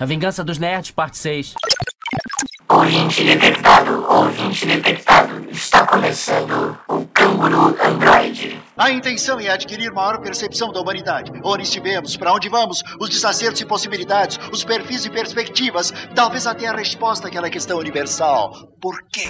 A Vingança dos Nerds, parte 6. Ouvinte detectado, ouvinte detectado. Está começando o Canguru Android. A intenção é adquirir maior percepção da humanidade. Onde estivemos, para onde vamos, os desacertos e possibilidades, os perfis e perspectivas, talvez até a resposta àquela questão universal. Por quê?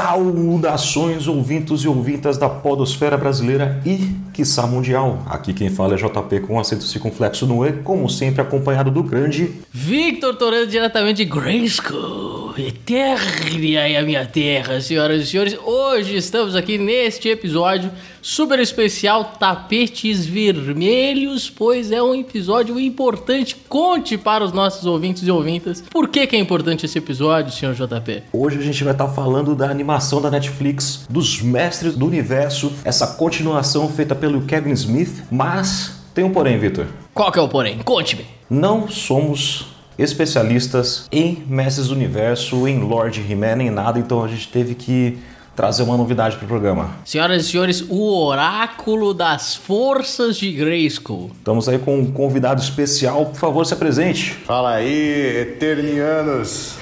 Saudações, ouvintos e ouvintas da podosfera brasileira e, quiçá, mundial. Aqui quem fala é JP com acento circunflexo no E, como sempre acompanhado do grande... Victor Torando diretamente de Grayskull, Eternia e a minha terra, senhoras e senhores. Hoje estamos aqui neste episódio super especial Tapetes Vermelhos, pois é um episódio importante. Conte para os nossos ouvintes e ouvintas por que, que é importante esse episódio, senhor JP. Hoje a gente vai estar falando da animação da Netflix, dos Mestres do Universo, essa continuação feita pelo Kevin Smith, mas tem um porém, Victor. Qual que é o porém? Conte-me. Não somos especialistas em Mestres do Universo, em Lord He-Man, em nada, então a gente teve que trazer uma novidade para o programa. Senhoras e senhores, o oráculo das forças de Grayskull. Estamos aí com um convidado especial, por favor, se apresente. Fala aí, Eternianos!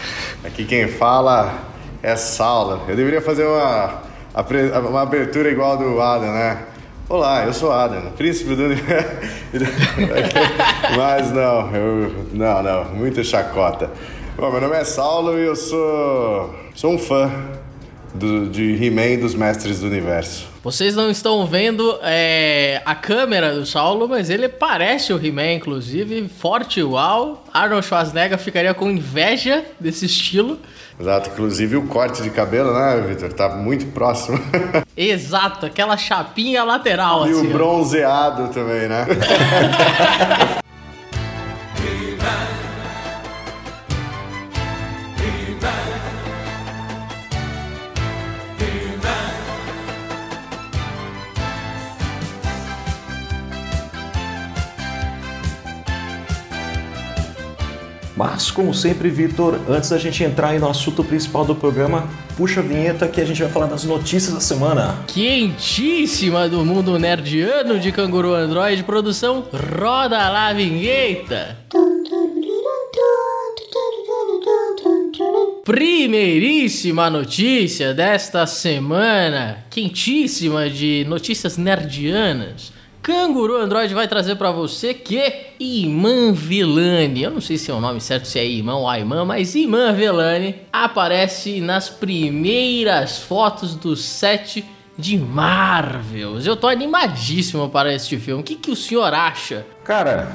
Aqui quem fala é Saulo. Eu deveria fazer uma, uma abertura igual do Adam, né? Olá, eu sou Adam, príncipe do Mas não, eu, não, não, muita chacota. Bom, meu nome é Saulo e eu sou, sou um fã do, de He-Man dos Mestres do Universo. Vocês não estão vendo é, a câmera do Saulo, mas ele parece o He-Man, inclusive, forte igual. Arnold Schwarzenegger ficaria com inveja desse estilo. Exato, inclusive o corte de cabelo, né, Victor? Tá muito próximo. Exato, aquela chapinha lateral. E assim, o bronzeado também, né? Mas, como sempre, Vitor, antes da gente entrar no assunto principal do programa, puxa a vinheta que a gente vai falar das notícias da semana. Quentíssima do mundo nerdiano de Canguru Android, produção Roda lá a vinheta. Primeiríssima notícia desta semana, quentíssima de notícias nerdianas. Canguru Android vai trazer para você que Iman Villani, eu não sei se é o nome certo, se é Iman ou Aiman, mas Iman Villani aparece nas primeiras fotos do set de Marvels. Eu tô animadíssimo para este filme. O que, que o senhor acha? Cara,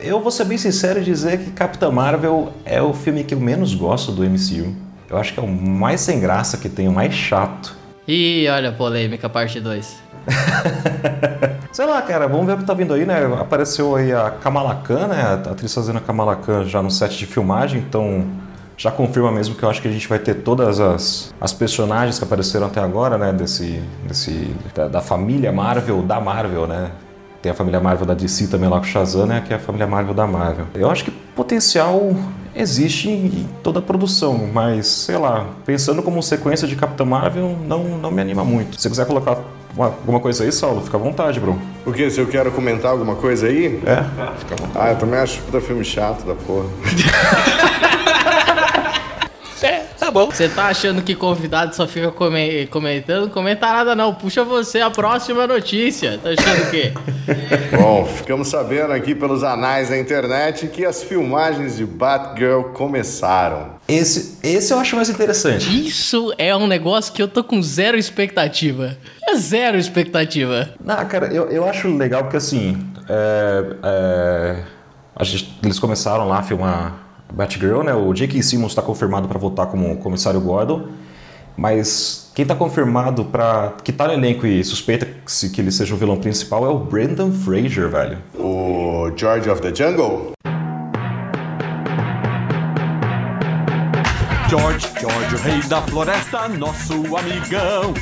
eu vou ser bem sincero e dizer que Capitã Marvel é o filme que eu menos gosto do MCU. Eu acho que é o mais sem graça que tem, o mais chato. E olha a polêmica, parte 2. Sei lá, cara, vamos ver o que tá vindo aí, né? Apareceu aí a Kamala Khan, né? A atriz fazendo a Kamala Khan já no set de filmagem, então já confirma mesmo que eu acho que a gente vai ter todas as, as personagens que apareceram até agora, né? Desse, desse, da, da família Marvel, da Marvel, né? Tem a família Marvel da DC também lá com o Shazam, né? Que é a família Marvel da Marvel. Eu acho que potencial existe em toda a produção, mas sei lá, pensando como sequência de Capitã Marvel, não, não me anima muito. Se você quiser colocar alguma coisa aí, Saulo, fica à vontade, bro. O que? Se eu quero comentar alguma coisa aí? É, fica à vontade. Ah, eu também acho puta filme chato da porra. Bom. Você tá achando que convidado só fica come comentando? Comenta nada não, puxa você a próxima notícia. Tá achando o quê? Bom, ficamos sabendo aqui pelos anais da internet que as filmagens de Batgirl começaram. Esse, esse eu acho mais interessante. Isso é um negócio que eu tô com zero expectativa. É zero expectativa. Ah, cara, eu, eu acho legal porque assim. É, é, a gente, eles começaram lá a filmar Batgirl, né? O J.K. Simmons está confirmado para voltar como comissário Gordon. Mas quem tá confirmado para que tá no elenco e suspeita-se que ele seja o vilão principal é o Brendan Fraser, velho. O George of the Jungle? George, George, o rei da floresta, nosso amigão.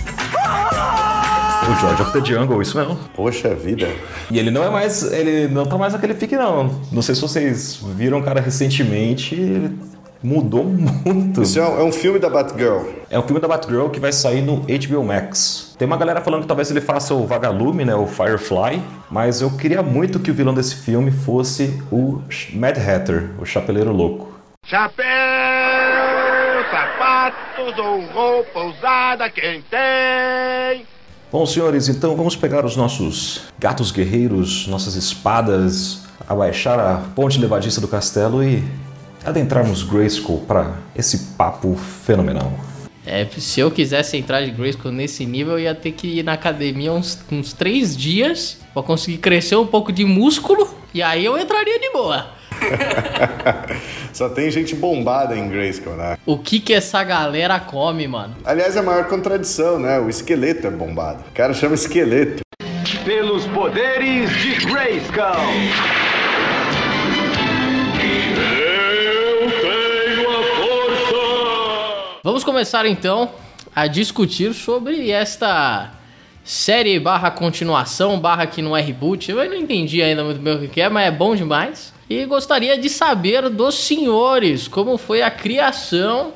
O George of the Jungle, isso mesmo. Poxa vida. E ele não é mais. Ele não tá mais aquele pique, não. Não sei se vocês viram o cara recentemente. Ele mudou muito. Isso é um, é um filme da Batgirl. É um filme da Batgirl que vai sair no HBO Max. Tem uma galera falando que talvez ele faça o Vagalume, né, o Firefly, mas eu queria muito que o vilão desse filme fosse o Mad Hatter, o Chapeleiro Louco. Chapéu, sapatos ou roupa usada, quem tem? Bom, senhores, então vamos pegar os nossos gatos guerreiros, nossas espadas, abaixar a ponte levadiça do castelo e adentrarmos Grayskull para esse papo fenomenal. É, se eu quisesse entrar de Grayskull nesse nível, eu ia ter que ir na academia uns, uns três dias pra conseguir crescer um pouco de músculo e aí eu entraria de boa. Só tem gente bombada em Grayskull, né? O que que essa galera come, mano? Aliás, é a maior contradição, né? O esqueleto é bombado. O cara chama esqueleto. Pelos poderes de Grayskull. Eu tenho a força! Vamos começar então a discutir sobre esta série barra continuação, barra que não é reboot. Eu não entendi ainda muito bem o que é, mas é bom demais. E gostaria de saber dos senhores como foi a criação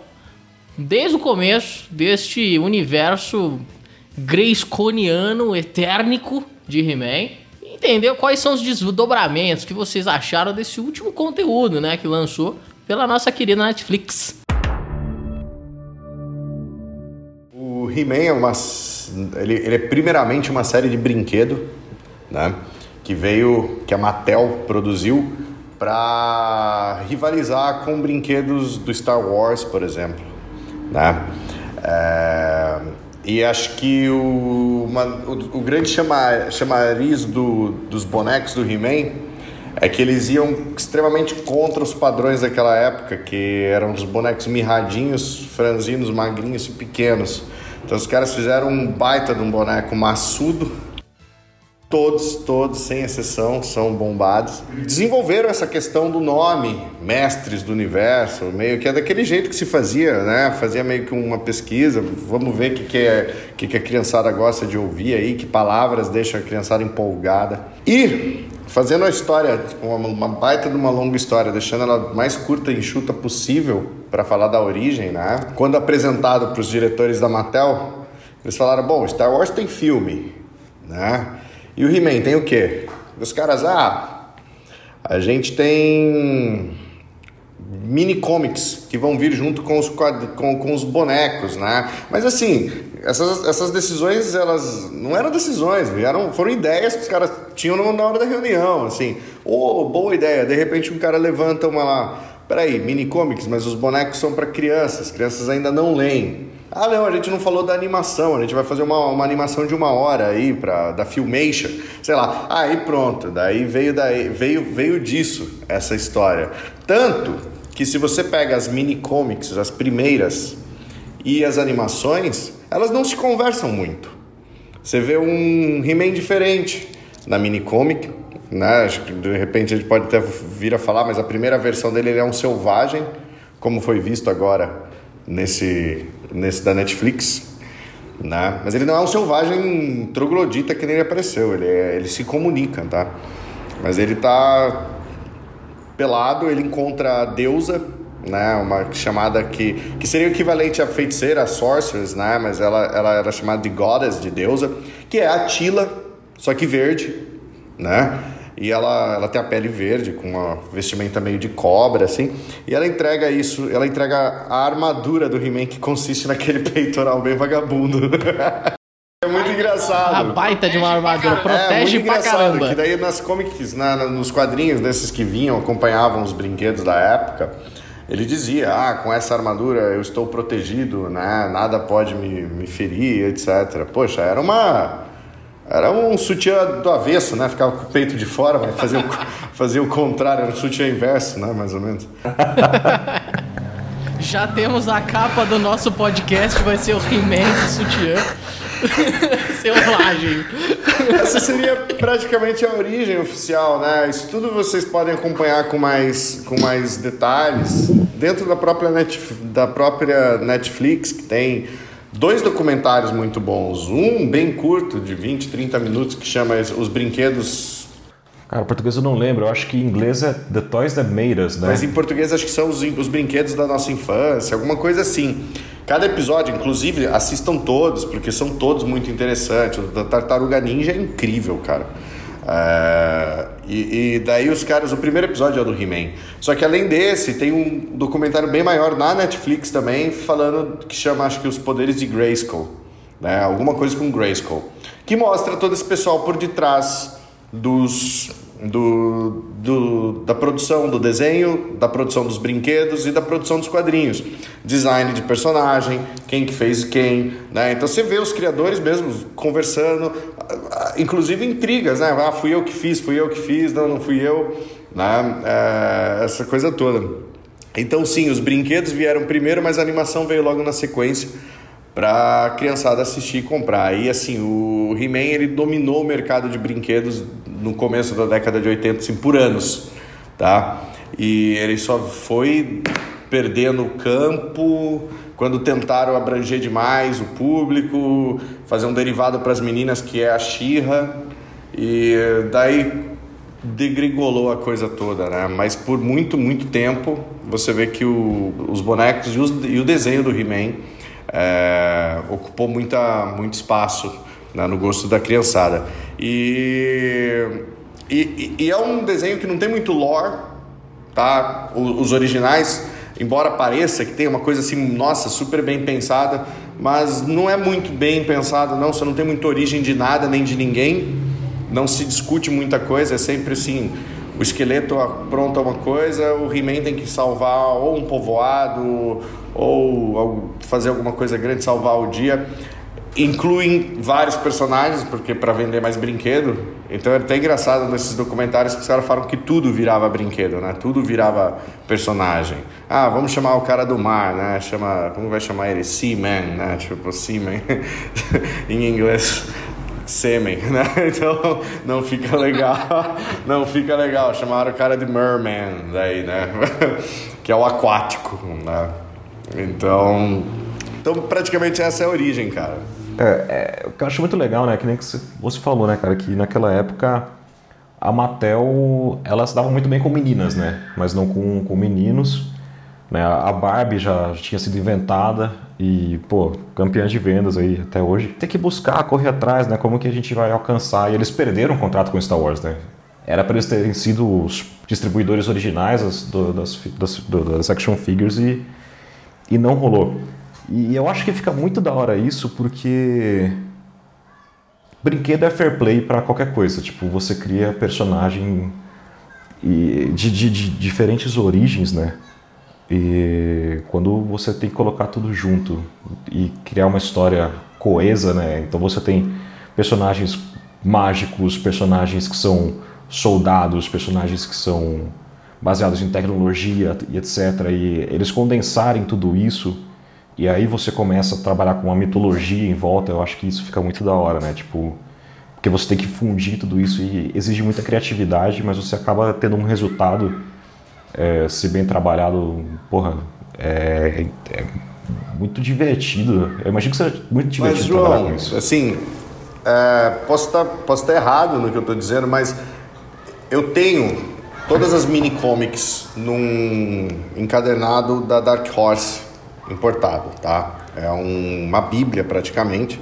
desde o começo deste universo Graysconiano etérnico de He-Man. Entender quais são os desdobramentos que vocês acharam desse último conteúdo, né, que lançou pela nossa querida Netflix. O He-Man é uma. Ele, ele é primeiramente uma série de brinquedo, né? Que veio. que a Mattel produziu para rivalizar com brinquedos do Star Wars, por exemplo, né? É, e acho que o, uma, o, o grande chama, chamariz do, dos bonecos do He-Man é que eles iam extremamente contra os padrões daquela época, que eram os bonecos mirradinhos, franzinos, magrinhos e pequenos. Então os caras fizeram um baita de um boneco maçudo. Todos, todos, sem exceção, são bombados. Desenvolveram essa questão do nome, Mestres do Universo, meio que é daquele jeito que se fazia, né? Fazia meio que uma pesquisa, vamos ver o que, que, é, que, que a criançada gosta de ouvir aí, que palavras deixam a criançada empolgada. E fazendo a história, uma, uma baita de uma longa história, deixando ela mais curta e enxuta possível para falar da origem, né? Quando apresentado para os diretores da Mattel, eles falaram: bom, Star Wars tem filme, né? E o He-Man tem o quê? Os caras, ah, a gente tem mini comics que vão vir junto com os, com, com os bonecos, né? Mas assim, essas, essas decisões, elas não eram decisões, vieram, foram ideias que os caras tinham na hora da reunião, assim. Ô, boa ideia, de repente um cara levanta uma lá, peraí, mini comics, mas os bonecos são para crianças, crianças ainda não leem. Ah, não, a gente não falou da animação, a gente vai fazer uma, uma animação de uma hora aí, pra, da Filmation, sei lá. Aí pronto, daí veio, daí veio, veio disso essa história. Tanto que se você pega as mini comics, as primeiras, e as animações, elas não se conversam muito. Você vê um He-Man diferente na mini comic, né? Acho que de repente a gente pode até vir a falar, mas a primeira versão dele ele é um selvagem, como foi visto agora nesse, nesse da Netflix. Né? Mas ele não é um selvagem troglodita que nem ele apareceu, ele, é- ele se comunica, tá? Mas ele tá pelado, ele encontra a deusa, né, uma chamada que, que seria o equivalente à feiticeira, a sorceress, né, mas ela, ela era chamada de goddess, de deusa, que é a Tila, só que verde, né, e ela, ela tem a pele verde, com uma vestimenta meio de cobra, assim, e ela entrega isso, ela entrega a armadura do He-Man, que consiste naquele peitoral bem vagabundo. é muito engraçado. A baita de uma armadura, É, protege muito pra engraçado, caramba. que daí nas comics, na- na- nos quadrinhos desses que vinham, acompanhavam os brinquedos da época, ele dizia, ah, com essa armadura eu estou protegido, né, nada pode me, me ferir, etc. Poxa, era uma... Era um sutiã do avesso, né, ficava com o peito de fora, mas fazia o, fazia o contrário, era um sutiã inverso, né, mais ou menos. Já temos a capa do nosso podcast, vai ser o He-Man de sutiã. Selvagem. Essa seria praticamente a origem oficial, né? Isso tudo vocês podem acompanhar com mais, com mais detalhes dentro da própria, Net, da própria Netflix, que tem dois documentários muito bons. Um bem curto, de 20, 30 minutos, que chama Os Brinquedos Cara, português eu não lembro. Eu acho que em inglês é The Toys That Made Us, né? Mas em português acho que são os, os brinquedos da nossa infância, alguma coisa assim. Cada episódio, inclusive, assistam todos, porque são todos muito interessantes. O da Tartaruga Ninja é incrível, cara. É, e, e daí os caras, o primeiro episódio é do He-Man. Só que além desse, tem um documentário bem maior na Netflix também, falando que chama, acho que, Os Poderes de Grayskull. Né? Alguma coisa com Grayskull. Que mostra todo esse pessoal por detrás dos do, do, da produção do desenho, da produção dos brinquedos e da produção dos quadrinhos. Design de personagem, quem que fez quem, né? Então você vê os criadores mesmo conversando, inclusive intrigas, né? Ah, fui eu que fiz, fui eu que fiz, não, não fui eu, né? É, essa coisa toda. Então sim, os brinquedos vieram primeiro, mas a animação veio logo na sequência para a criançada assistir e comprar. E assim, o He-Man ele dominou o mercado de brinquedos no começo da década de 80, assim, por anos, tá? E ele só foi perdendo o campo quando tentaram abranger demais o público, fazer um derivado para as meninas que é a Xirra, e daí degringolou a coisa toda, né? Mas por muito, muito tempo você vê que o, os bonecos e, os, e o desenho do He-Man é, ocupou muita, muito espaço né, no gosto da criançada. E, e, e, é um desenho que não tem muito lore, tá? Os, originais, embora pareça que tem uma coisa assim, nossa, super bem pensada, mas não é muito bem pensado, não. Você não tem muita origem de nada nem de ninguém. Não se discute muita coisa, é sempre assim. O esqueleto apronta uma coisa, o He-Man tem que salvar ou um povoado ou fazer alguma coisa grande, salvar o dia. Incluem vários personagens, porque para vender mais brinquedo. Então é até engraçado nesses documentários que os caras falam que tudo virava brinquedo, né? Tudo virava personagem. Ah, vamos chamar o cara do mar, né? Chama, como vai chamar ele? Seaman, né? Tipo, Seaman em inglês. Sêmen, né? Então não fica legal, não fica legal. Chamaram o cara de Merman, daí, né? Que é o aquático, né? Então, então praticamente essa é a origem, cara. É, é, o que eu acho muito legal, né? Que nem que você falou, né, cara, que naquela época a Mattel ela se dava muito bem com meninas, né? Mas não com, com meninos. Né? A Barbie já, tinha sido inventada e, pô, campeã de vendas aí até hoje. Tem que buscar, correr atrás, né? Como que a gente vai alcançar? E eles perderam o contrato com Star Wars, né? Era para eles terem sido os distribuidores originais das, das, das, das action figures e e não rolou. E eu acho que fica muito da hora isso porque brinquedo é fair play para qualquer coisa. Tipo, você cria personagem de, de, de, diferentes origens, né? E quando você tem que colocar tudo junto e criar uma história coesa, né? Então você tem personagens mágicos, personagens que são soldados, personagens que são baseados em tecnologia e etc. E eles condensarem tudo isso e aí você começa a trabalhar com uma mitologia em volta, eu acho que isso fica muito da hora, né? Tipo, porque você tem que fundir tudo isso e exige muita criatividade, mas você acaba tendo um resultado, é, se bem trabalhado, porra, é, é muito divertido. Eu imagino que seja muito divertido mas, João, trabalhar com isso. Assim, é, posso estar posso estar errado no que eu estou dizendo, mas eu tenho todas as mini comics num encadernado da Dark Horse importado, tá? É um, uma bíblia praticamente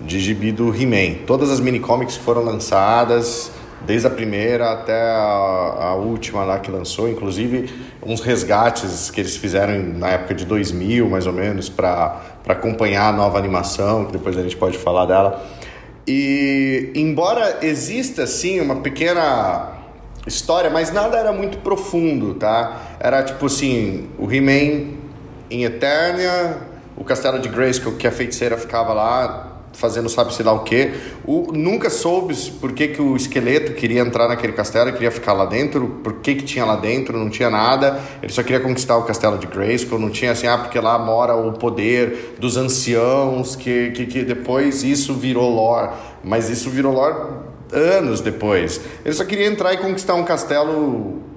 de gibi do He-Man. Todas as mini comics que foram lançadas, desde a primeira até a, a, última lá que lançou, inclusive uns resgates que eles fizeram na época de 2000, mais ou menos, para acompanhar a nova animação, que depois a gente pode falar dela. E embora exista sim uma pequena história, mas nada era muito profundo, tá? Era tipo assim, o He-Man em Eternia, o castelo de Grayskull que a feiticeira ficava lá fazendo sabe-se lá o que. O, nunca soube por que, que o esqueleto queria entrar naquele castelo, queria ficar lá dentro, por que, que tinha lá dentro, não tinha nada. Ele só queria conquistar o castelo de Grayskull, não tinha assim, ah, porque lá mora o poder dos anciãos, que, que, que depois isso virou lore. Mas isso virou lore anos depois. Ele só queria entrar e conquistar um castelo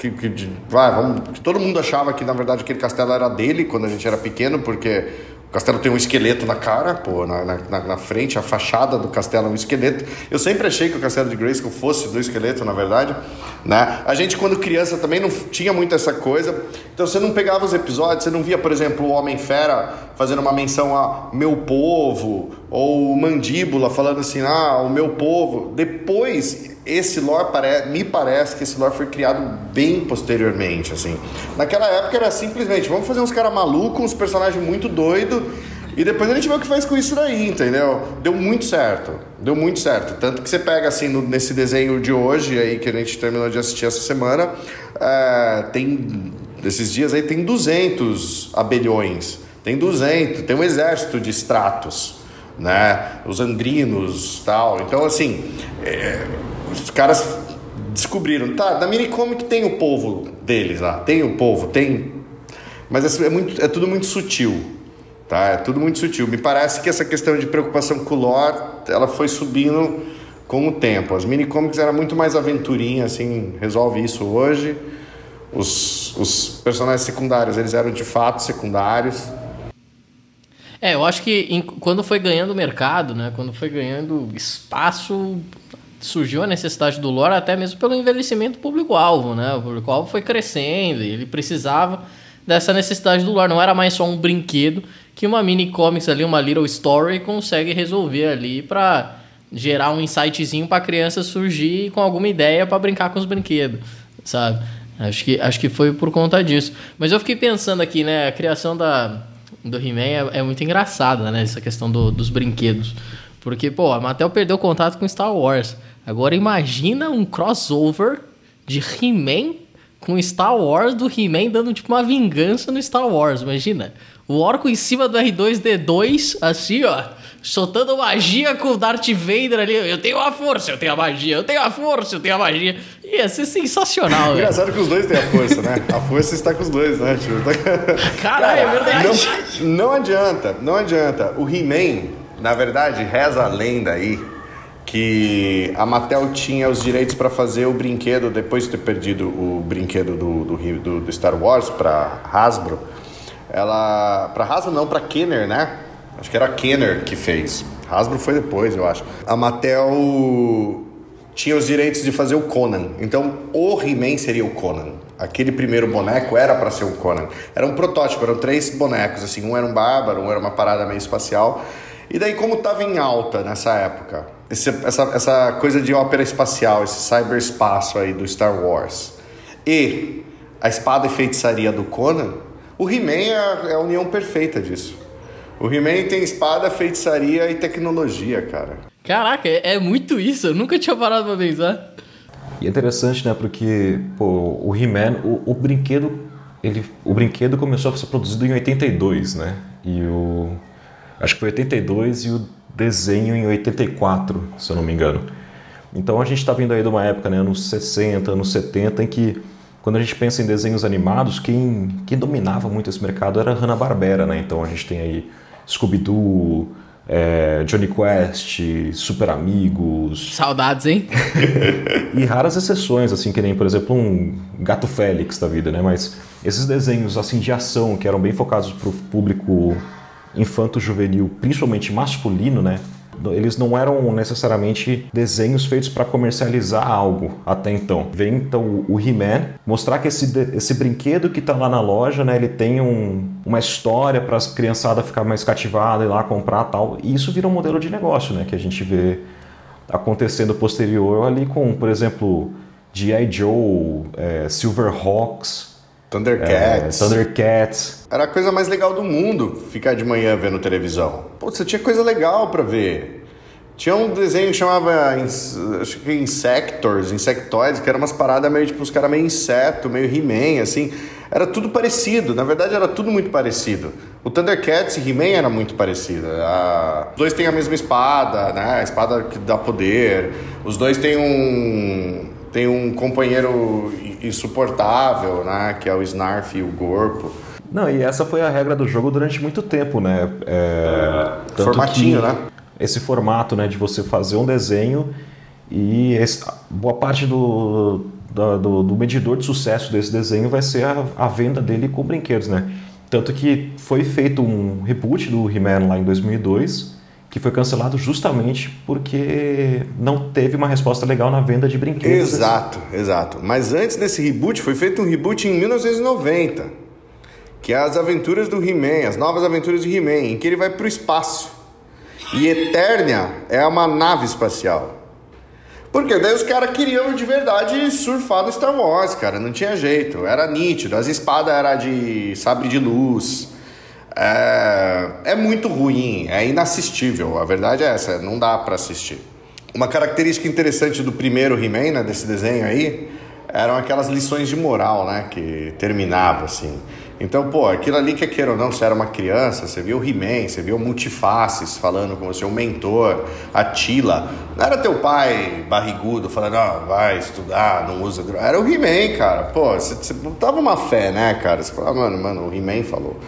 que, que, vai, vamos, que todo mundo achava que na verdade aquele castelo era dele quando a gente era pequeno, porque O castelo tem um esqueleto na cara, pô, na, na, na, frente, a fachada do castelo é um esqueleto. Eu sempre achei que o castelo de Grayskull fosse do esqueleto, na verdade, né? A gente, quando criança, também não tinha muito essa coisa. Então, você não pegava os episódios, você não via, por exemplo, o Homem-Fera fazendo uma menção a meu povo, ou Mandíbula falando assim, ah, o meu povo. Depois, esse lore, pare... me parece que esse lore foi criado bem posteriormente, assim. Naquela época era simplesmente, vamos fazer uns caras malucos, uns personagens muito doidos, e depois a gente vê o que faz com isso daí, entendeu? Deu muito certo, deu muito certo. Tanto que você pega, assim, no, nesse desenho de hoje aí, que a gente terminou de assistir essa semana, é, tem, desses dias aí, tem 200 abelhões, tem 200, tem um exército de estratos, né? Os andrinos tal. Então, assim, é, os caras descobriram, tá, da Minicomic tem o povo deles lá, tem o povo, tem. Mas é, muito, é tudo muito sutil. Tá? É tudo muito sutil. Me parece que essa questão de preocupação com o lore, ela foi subindo com o tempo. As minicomics eram muito mais aventurinha, assim, resolve isso hoje. Os, os personagens secundários, eles eram de fato secundários. É, eu acho que em, quando foi ganhando mercado, né, quando foi ganhando espaço, surgiu a necessidade do lore até mesmo pelo envelhecimento do público-alvo, né? O público-alvo foi crescendo e ele precisava dessa necessidade do lore. Não era mais só um brinquedo que uma mini comics ali, uma little story consegue resolver ali para gerar um insightzinho para criança surgir com alguma ideia para brincar com os brinquedos, sabe? Acho que, acho que foi por conta disso. Mas eu fiquei pensando aqui, né? A criação da, do He-Man é, é, muito engraçada, né? Essa questão do, dos brinquedos. Porque, pô, a Mattel perdeu contato com Star Wars. Agora imagina um crossover de He-Man com Star Wars, do He-Man dando tipo uma vingança no Star Wars, imagina. O orco em cima do R2D2, assim, ó, soltando magia com o Darth Vader ali. Eu tenho a força, eu tenho a magia, eu tenho a força, eu tenho a magia. Ia ser sensacional, Engraçado que os dois têm a força, né? A força está com os dois, né? Tipo, Caralho, é verdade. Não, não adianta, não adianta. O He-Man, na verdade, reza a lenda aí que a Mattel tinha os direitos para fazer o brinquedo depois de ter perdido o brinquedo do, do, do, do Star Wars para Hasbro. Ela para Hasbro não, para Kenner, né? Acho que era a Kenner que fez. Hasbro foi depois, eu acho. A Mattel tinha os direitos de fazer o Conan. Então, o He-Man seria o Conan. Aquele primeiro boneco era para ser o Conan. Era um protótipo, eram três bonecos, assim, um era um bárbaro, um era uma parada meio espacial. E daí, como tava em alta nessa época, esse, essa, essa coisa de ópera espacial, esse cyberespaço aí do Star Wars, e a espada e feitiçaria do Conan, o He-Man é, é a união perfeita disso. O He-Man tem espada, feitiçaria e tecnologia, cara. Caraca, é, é muito isso, eu nunca tinha parado pra pensar. E é interessante, né, porque pô, o He-Man, o, o brinquedo, ele, o brinquedo começou a ser produzido em 82, né? E o acho que foi 82 e o desenho em 84, se eu não me engano. Então a gente está vindo aí de uma época, né, anos 60, anos 70, em que quando a gente pensa em desenhos animados, quem, quem dominava muito esse mercado era Hanna-Barbera, né? Então a gente tem aí Scooby-Doo, é, Johnny Quest, Super Amigos. Saudades, hein? e raras exceções, assim, que nem, por exemplo, um Gato Félix da vida, né? Mas esses desenhos, assim, de ação, que eram bem focados para o público infanto-juvenil, principalmente masculino, né? Eles não eram necessariamente desenhos feitos para comercializar algo até então. Vem então o He-Man mostrar que esse, esse brinquedo que está lá na loja, né, ele tem um, uma história para as criançadas ficar mais cativadas e lá comprar tal. E isso vira um modelo de negócio, né, que a gente vê acontecendo posterior ali com, por exemplo, G.I. Joe, é, Silverhawks, Thundercats. É, Thundercats. Era a coisa mais legal do mundo ficar de manhã vendo televisão. Pô, você tinha coisa legal para ver. Tinha um desenho que chamava acho que Insectors, Insectoids, que era umas paradas meio tipo os caras meio inseto, meio He-Man, assim. Era tudo parecido, na verdade era tudo muito parecido. O Thundercats e He-Man era muito parecido. A... Os dois têm a mesma espada, né? A espada que dá poder. Os dois têm um tem um companheiro insuportável, né? Que é o Snarf e o Gorpo. Não, e essa foi a regra do jogo durante muito tempo, né? É, é, formatinho, né? Esse formato, né, de você fazer um desenho e esse, boa parte do, do, do, medidor de sucesso desse desenho vai ser a, a, venda dele com brinquedos, né? Tanto que foi feito um reboot do He-Man lá em 2002, que foi cancelado justamente porque não teve uma resposta legal na venda de brinquedos. Exato, exato. Mas antes desse reboot, foi feito um reboot em 1990, que é as aventuras do He-Man, as novas aventuras de He-Man, em que ele vai para o espaço. E Eternia é uma nave espacial. Porque daí os caras queriam de verdade surfar no Star Wars, cara. Não tinha jeito. Era nítido. As espadas eram de sabre de luz. É, é muito ruim. É inassistível. A verdade é essa. Não dá para assistir. Uma característica interessante do primeiro He-Man, né, desse desenho aí, eram aquelas lições de moral, né? Que terminava assim. Então, pô, aquilo ali que queira ou não, você era uma criança, você viu o He-Man, você viu o Multifaces falando com você, o mentor, a Tila. Não era teu pai barrigudo falando, não, vai estudar, não usa droga. Era o He-Man, cara. Pô, você, você tava uma fé, né, cara? Você falava, mano, mano, o He-Man falou.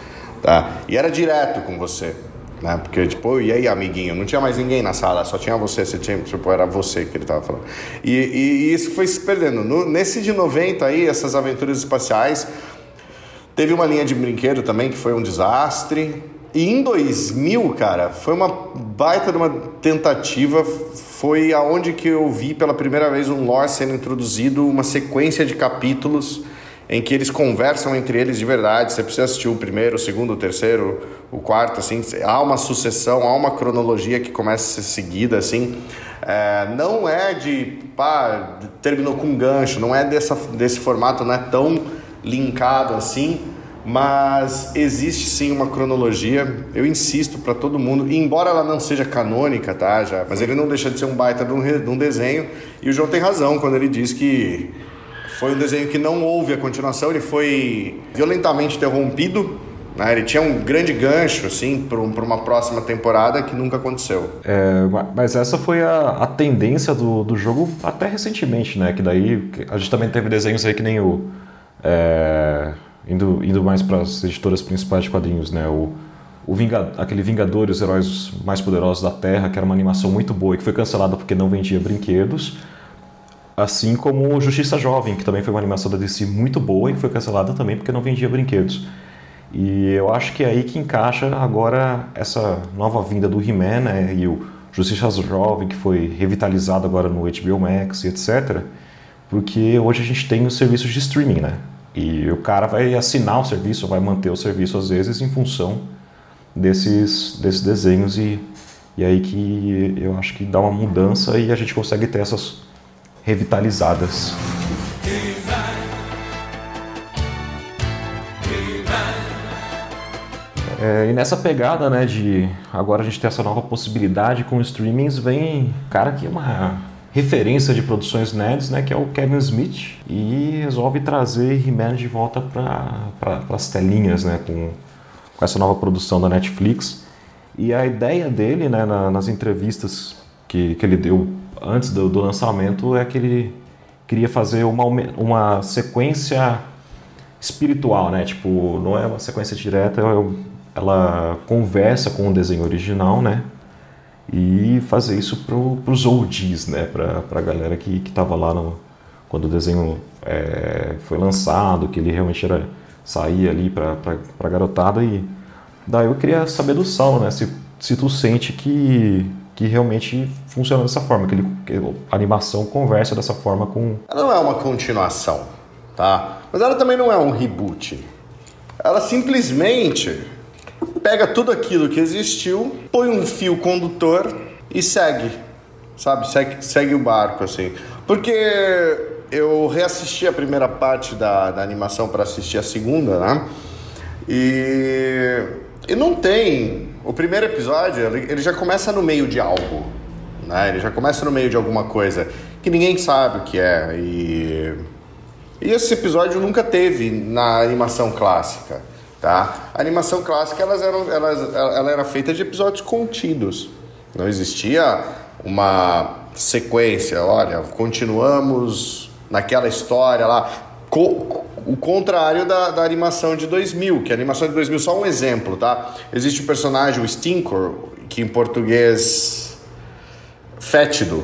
Tá? E era direto com você. Né? Porque, tipo, e aí, amiguinho? Não tinha mais ninguém na sala, só tinha você, você tinha, tipo, era você que ele tava falando. E, e, e isso foi se perdendo. No, nesse de 90 aí, essas aventuras espaciais, Teve uma linha de brinquedo também que foi um desastre. E em 2000, cara, foi uma baita de uma tentativa. Foi aonde que eu vi pela primeira vez um lore sendo introduzido, uma sequência de capítulos em que eles conversam entre eles de verdade. Você precisa assistir o primeiro, o segundo, o terceiro, o quarto, assim. Há uma sucessão, há uma cronologia que começa a ser seguida, assim. É, não é de, pá, terminou com um gancho, não é dessa, desse formato, não é tão linkado assim, mas existe sim uma cronologia. Eu insisto para todo mundo, embora ela não seja canônica, tá? Já, mas ele não deixa de ser um baita de um, de um desenho. E o João tem razão quando ele diz que foi um desenho que não houve a continuação, ele foi violentamente interrompido. Né? Ele tinha um grande gancho assim para uma próxima temporada que nunca aconteceu. É, mas essa foi a, a tendência do, do jogo até recentemente, né? Que daí a gente também teve desenhos aí que nem o é, indo, indo mais para as editoras principais de quadrinhos, né? O, o aquele Vingadores, heróis mais poderosos da Terra, que era uma animação muito boa e que foi cancelada porque não vendia brinquedos. Assim como Justiça Jovem, que também foi uma animação da DC muito boa e foi cancelada também porque não vendia brinquedos. E eu acho que é aí que encaixa agora essa nova vinda do He-Man né, e o Justiça Jovem, que foi revitalizado agora no HBO Max e etc. Porque hoje a gente tem os serviços de streaming, né? E o cara vai assinar o serviço, vai manter o serviço às vezes em função desses, desses desenhos e, e aí que eu acho que dá uma mudança e a gente consegue ter essas revitalizadas. É, e nessa pegada, né, de agora a gente ter essa nova possibilidade com streamings, vem, cara, que é uma referência de produções nerds, né, que é o Kevin Smith, e resolve trazer He-Man de volta para pra, as telinhas, né, com, com essa nova produção da Netflix. E a ideia dele, né, na, nas entrevistas que, que ele deu antes do, do, lançamento, é que ele queria fazer uma, uma sequência espiritual, né, tipo, não é uma sequência direta, é ela conversa com o desenho original, né, e fazer isso para os oldies, né? Para a galera que estava lá no, quando o desenho é, foi lançado, que ele realmente era sair ali para a garotada. E daí eu queria saber do Saulo, né? Se, se tu sente que, que realmente funciona dessa forma, que, ele, que a animação conversa dessa forma com. Ela não é uma continuação, tá? Mas ela também não é um reboot. Ela simplesmente pega tudo aquilo que existiu, põe um fio condutor e segue, sabe? Segue, segue o barco, assim. Porque eu reassisti a primeira parte da, da animação para assistir a segunda, né? E, e não tem. O primeiro episódio, ele, já começa no meio de algo, né? Ele já começa no meio de alguma coisa que ninguém sabe o que é. E, e esse episódio nunca teve na animação clássica. Tá? A animação clássica elas eram, elas, ela era feita de episódios contidos. Não existia uma sequência, olha, continuamos naquela história lá. Co o contrário da, da animação de 2000, que a animação de 2000 só um exemplo, tá? Existe o personagem, o Stinkor, que em português fétido,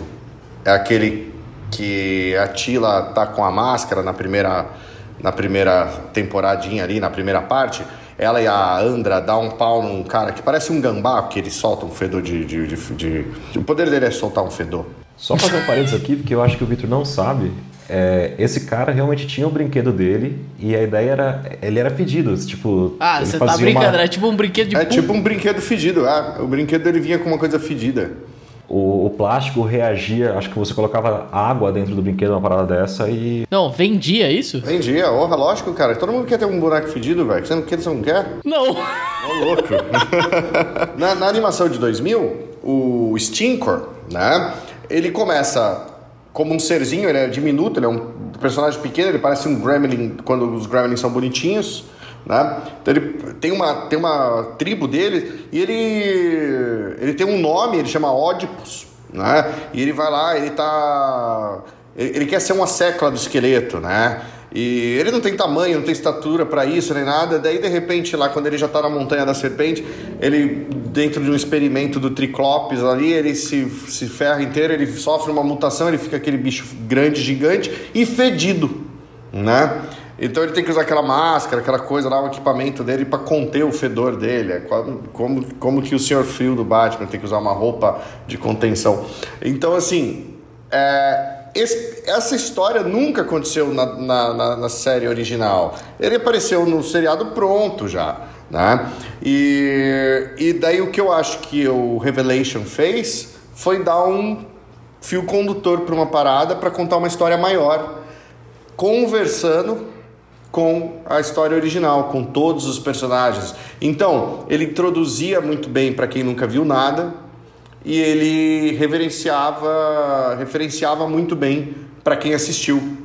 é aquele que a Tila tá com a máscara na primeira na primeira temporadinha ali, na primeira parte, ela e a Andra dá um pau num cara que parece um gambá, porque ele solta um fedor de, de, de, de- O poder dele é soltar um fedor. Só fazer um parênteses aqui, porque eu acho que o Victor não sabe. É, esse cara realmente tinha o brinquedo dele e a ideia era. Ele era pedido, tipo. Ah, ele você tá fazia brincando, uma- é tipo um brinquedo de É pum. tipo um brinquedo fedido, é. O brinquedo dele vinha com uma coisa fedida. O, o plástico reagia, acho que você colocava água dentro do brinquedo, uma parada dessa, e Não, vendia isso? Vendia, honra, lógico, cara. Todo mundo quer ter um boneco fedido, velho. Você não quer, você não quer? Não. Ô, louco. na, na animação de 2000, o Stinkor, né? Ele começa como um serzinho, ele é diminuto, ele é um personagem pequeno, ele parece um gremlin quando os gremlins são bonitinhos, né? Então ele tem uma, tem uma tribo dele e ele, ele tem um nome, ele chama Ódipus, né? E ele vai lá, ele tá... Ele, ele quer ser uma secla do esqueleto, né? E ele não tem tamanho, não tem estatura pra isso nem nada. Daí, de repente, lá quando ele já tá na montanha da serpente, ele, dentro de um experimento do Triclopes ali, ele se, se ferra inteiro, ele sofre uma mutação, ele fica aquele bicho grande, gigante e fedido, né? Então ele tem que usar aquela máscara, aquela coisa lá, o equipamento dele pra conter o fedor dele. É como, como, como que o Senhor Frio do Batman tem que usar uma roupa de contenção. Então, assim, é, esse- essa história nunca aconteceu na, na, na- na série original. Ele apareceu no seriado pronto já, né? E, e daí o que eu acho que o Revelation fez foi dar um fio condutor para uma parada para contar uma história maior, conversando com a história original, com todos os personagens. Então, ele introduzia muito bem para quem nunca viu nada e ele reverenciava, referenciava muito bem para quem assistiu.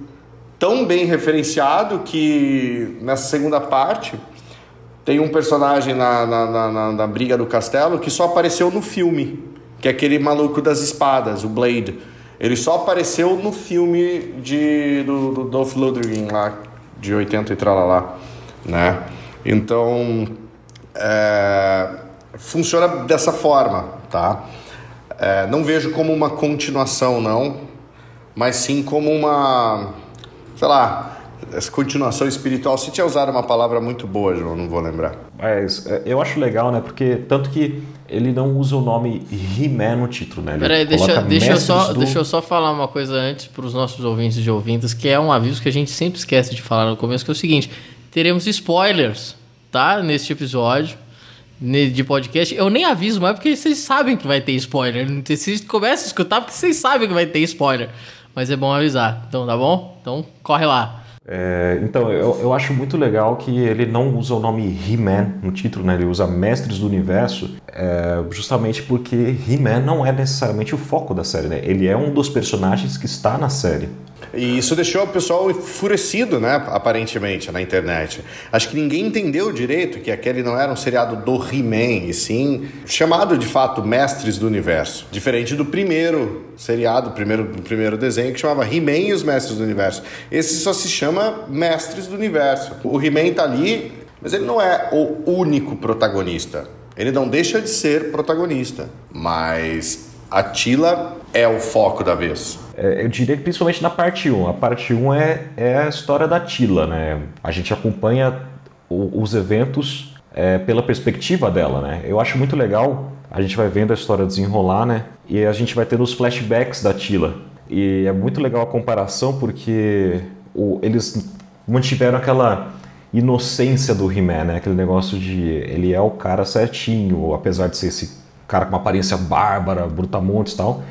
Tão bem referenciado que nessa segunda parte tem um personagem na, na, na, na- na briga do castelo que só apareceu no filme, que é aquele maluco das espadas, o Blade. Ele só apareceu no filme de, do, do Dolph Lundgren lá, de 80 e tralalá, né? Então, é, funciona dessa forma, tá? É, não vejo como uma continuação, não, mas sim como uma, sei lá, essa continuação espiritual. Se tinha usado uma palavra muito boa, João, não vou lembrar. Mas é, eu acho legal, né? Porque tanto que ele não usa o nome He-Man no título, né? Ele Peraí, deixa, deixa, eu só, do- deixa eu só falar uma coisa antes para os nossos ouvintes e ouvintes, que é um aviso que a gente sempre esquece de falar no começo, que é o seguinte: teremos spoilers, tá? Neste episódio de podcast. Eu nem aviso mais porque vocês sabem que vai ter spoiler. Vocês começam a escutar porque vocês sabem que vai ter spoiler. Mas é bom avisar. Então, tá bom? Então, corre lá. É, então, eu, eu acho muito legal que ele não usa o nome He-Man no título, né? Ele usa Mestres do Universo, é, justamente porque He-Man não é necessariamente o foco da série, né? Ele é um dos personagens que está na série. E isso deixou o pessoal enfurecido, né? Aparentemente, na internet. Acho que ninguém entendeu direito que aquele não era um seriado do He-Man, e sim chamado de fato Mestres do Universo. Diferente do primeiro seriado, primeiro, primeiro desenho, que chamava He-Man e os Mestres do Universo. Esse só se chama Mestres do Universo. O He-Man tá ali, mas ele não é o único protagonista. Ele não deixa de ser protagonista, mas a Tila é o foco da vez. É, eu diria que principalmente na parte 1. A parte 1 é, é a história da Tila, né? A gente acompanha o- os eventos é, pela perspectiva dela, né? Eu acho muito legal, a gente vai vendo a história desenrolar, né? E a gente vai tendo os flashbacks da Tila. E é muito legal a comparação porque o- eles mantiveram aquela inocência do He-Man, né? Aquele negócio de ele é o cara certinho, apesar de ser esse cara com uma aparência bárbara, brutamontes e tal.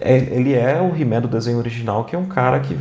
É, ele é o He-Man do desenho original, que é um cara que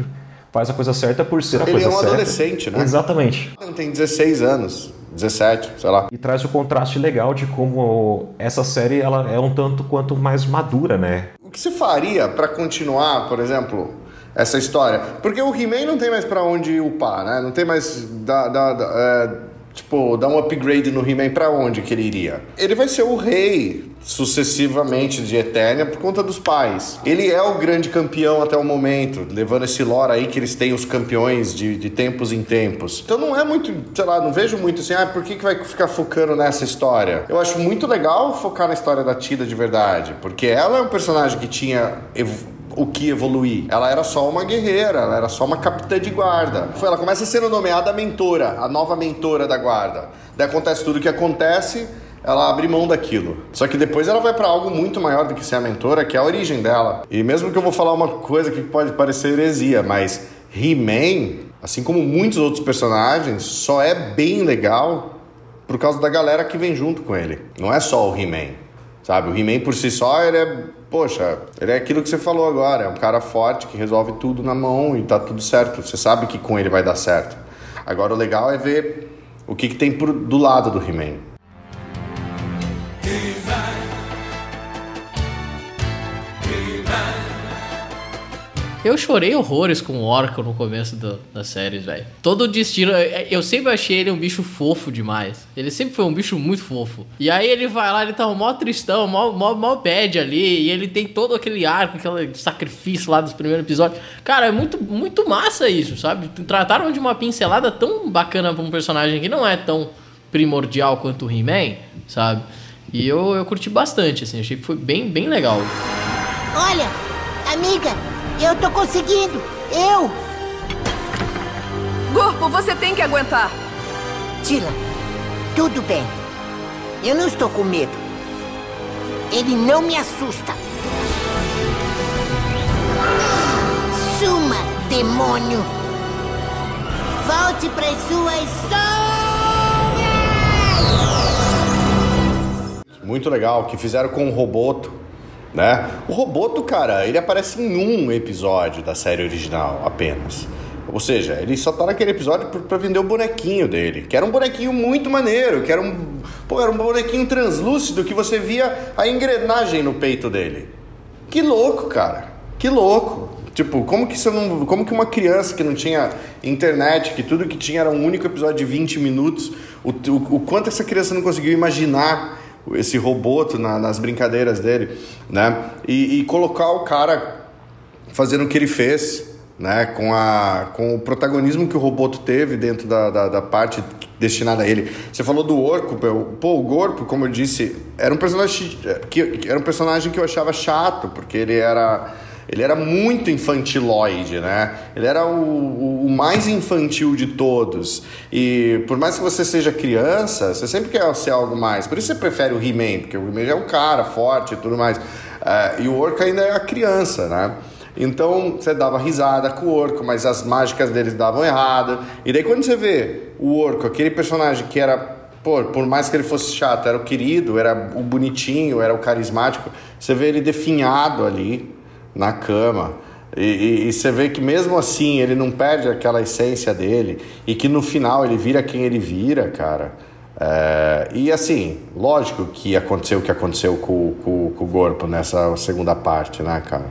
faz a coisa certa por ser a Ele coisa é um certa. adolescente, né? Exatamente. Não tem 16 anos, 17, sei lá. E traz o contraste legal de como essa série ela é um tanto quanto mais madura, né? O que se faria pra continuar, por exemplo, essa história? Porque o He-Man não tem mais pra onde upar, né? Não tem mais. Da, da- da- é, tipo, dar um upgrade no He-Man pra onde que ele iria? Ele vai ser o rei sucessivamente de Eternia por conta dos pais. Ele é o grande campeão até o momento, levando esse lore aí que eles têm os campeões de, de tempos em tempos. Então não é muito, sei lá, não vejo muito assim, ah, por que, que vai ficar focando nessa história? Eu acho muito legal focar na história da Tida de verdade, porque ela é um personagem que tinha o que evoluir. Ela era só uma guerreira, ela era só uma capitã de guarda. Ela começa sendo nomeada mentora, a nova mentora da guarda. Daí acontece tudo o que acontece, ela abre mão daquilo. Só que depois ela vai para algo muito maior do que ser a mentora, que é a origem dela. E mesmo que eu vou falar uma coisa que pode parecer heresia, mas He-Man, assim como muitos outros personagens, só é bem legal por causa da galera que vem junto com ele. Não é só o He-Man, sabe? O He-Man por si só, ele é, poxa, ele é aquilo que você falou agora, é um cara forte que resolve tudo na mão e tá tudo certo. Você sabe que com ele vai dar certo. Agora o legal é ver o que, que tem por, do lado do He-Man. Eu chorei horrores com o Orca no começo do, das séries, velho. Todo o destino. Eu sempre achei ele um bicho fofo demais. Ele sempre foi um bicho muito fofo. E aí ele vai lá, ele tá mó tristão, mó, mó, mó bad ali. E ele tem todo aquele arco, aquele sacrifício lá dos primeiros episódios. Cara, é muito, muito massa isso, sabe? Trataram de uma pincelada tão bacana pra um personagem que não é tão primordial quanto o He-Man, sabe? E eu, eu curti bastante, assim. Achei que foi bem, bem legal. Olha, amiga, eu tô conseguindo! Eu! Corpo, você tem que aguentar! Tila, tudo bem. Eu não estou com medo. Ele não me assusta. Suma, demônio! Volte para as suas sombras! Muito legal, que fizeram com o Roboto, né? O Roboto, cara, ele aparece em um episódio da série original apenas. Ou seja, ele só tá naquele episódio pra vender o bonequinho dele. Que era um bonequinho muito maneiro, que era um. Pô, era um bonequinho translúcido que você via a engrenagem no peito dele. Que louco, cara. Que louco. Tipo, como que você não. Como que uma criança que não tinha internet, que tudo que tinha era um único episódio de 20 minutos, o, o, o quanto essa criança não conseguiu imaginar esse roboto na, nas brincadeiras dele, né? E, e, colocar o cara fazendo o que ele fez, né? Com, a, com o protagonismo que o roboto teve dentro da, da, da parte destinada a ele. Você falou do Orco, pô, o Gorpo, como eu disse, era um personagem que era um personagem que eu achava chato, porque ele era ele era muito infantiloide, né? Ele era o, o, mais infantil de todos. E por mais que você seja criança, você sempre quer ser algo mais. Por isso você prefere o He-Man, porque o He-Man é um cara forte e tudo mais. Uh, e o Orco ainda é a criança, né? Então você dava risada com o Orco, mas as mágicas deles davam errado. E daí quando você vê o Orco, aquele personagem que era Pô, por mais que ele fosse chato, era o querido, era o bonitinho, era o carismático, você vê ele definhado ali, na cama. E, e, e, você vê que mesmo assim ele não perde aquela essência dele e que no final ele vira quem ele vira, cara. É, e assim, lógico que aconteceu o que aconteceu com, com, com o Corpo nessa segunda parte, né, cara?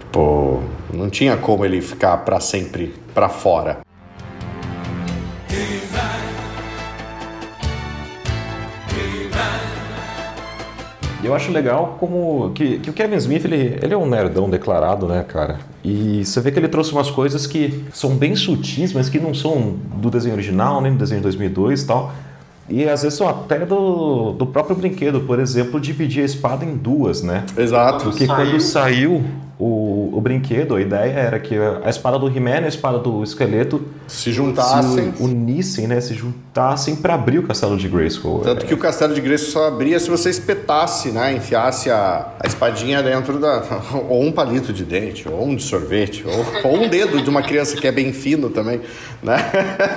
Tipo, não tinha como ele ficar para sempre para fora. Eu acho legal como que, que o Kevin Smith ele, ele é um nerdão declarado, né, cara? E você vê que ele trouxe umas coisas que são bem sutis, mas que não são do desenho original, nem do desenho de 2002 e tal. E às vezes são até do, do próprio brinquedo, por exemplo, dividir a espada em duas, né? Exato. Porque saiu. quando saiu o, o brinquedo, a ideia era que a espada do He-Man e a espada do esqueleto se juntassem, se unissem, né? Se juntassem para abrir o castelo de Grayskull. Tanto que o castelo de Grayskull só abria se você espetasse, né? Enfiasse a, a espadinha dentro da. ou um palito de dente, ou um de sorvete, ou, ou um dedo de uma criança que é bem fino também, né?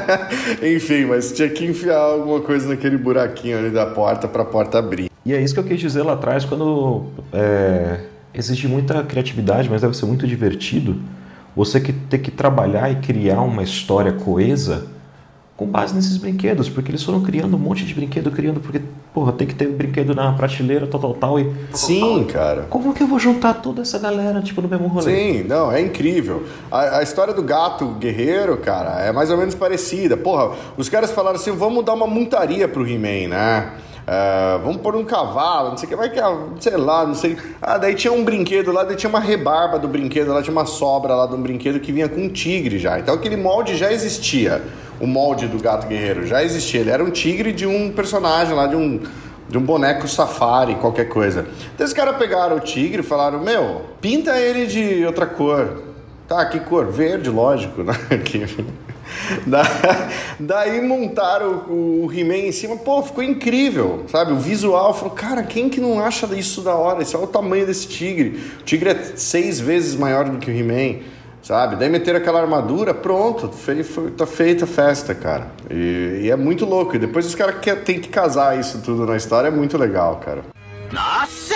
Enfim, mas tinha que enfiar alguma coisa naquele buraquinho ali da porta para a porta abrir. E é isso que eu quis dizer lá atrás quando. É exige muita criatividade, mas deve ser muito divertido você que ter que trabalhar e criar uma história coesa com base nesses brinquedos, porque eles foram criando um monte de brinquedo, criando, porque, porra, tem que ter brinquedo na prateleira, tal, tal, tal, e... Sim, cara. Como que eu vou juntar toda essa galera, tipo, no mesmo rolê? Sim, não, é incrível. A, a história do gato guerreiro, cara, é mais ou menos parecida. Porra, os caras falaram assim, vamos dar uma montaria pro He-Man, né? Uh, vamos pôr um cavalo, não sei o que, vai que, sei lá, não sei. Ah, daí tinha um brinquedo lá, daí tinha uma rebarba do brinquedo, lá tinha uma sobra lá de um brinquedo que vinha com um tigre já. Então aquele molde já existia. O molde do gato guerreiro já existia. Ele era um tigre de um personagem lá, de um de um boneco safari, qualquer coisa. Então os caras pegaram o tigre e falaram: Meu, pinta ele de outra cor. Tá, que cor? Verde, lógico, né? Que- Da- Daí montaram o, He-Man em cima, pô, ficou incrível, sabe? O visual, falou, cara, quem que não acha isso da hora? Esse é o tamanho desse tigre. O tigre é seis vezes maior do que o He-Man, sabe? Daí meteram aquela armadura, pronto, fei- foi- tá feita a festa, cara. E, e é muito louco. E depois os caras têm que casar isso tudo na história, é muito legal, cara. Nossa!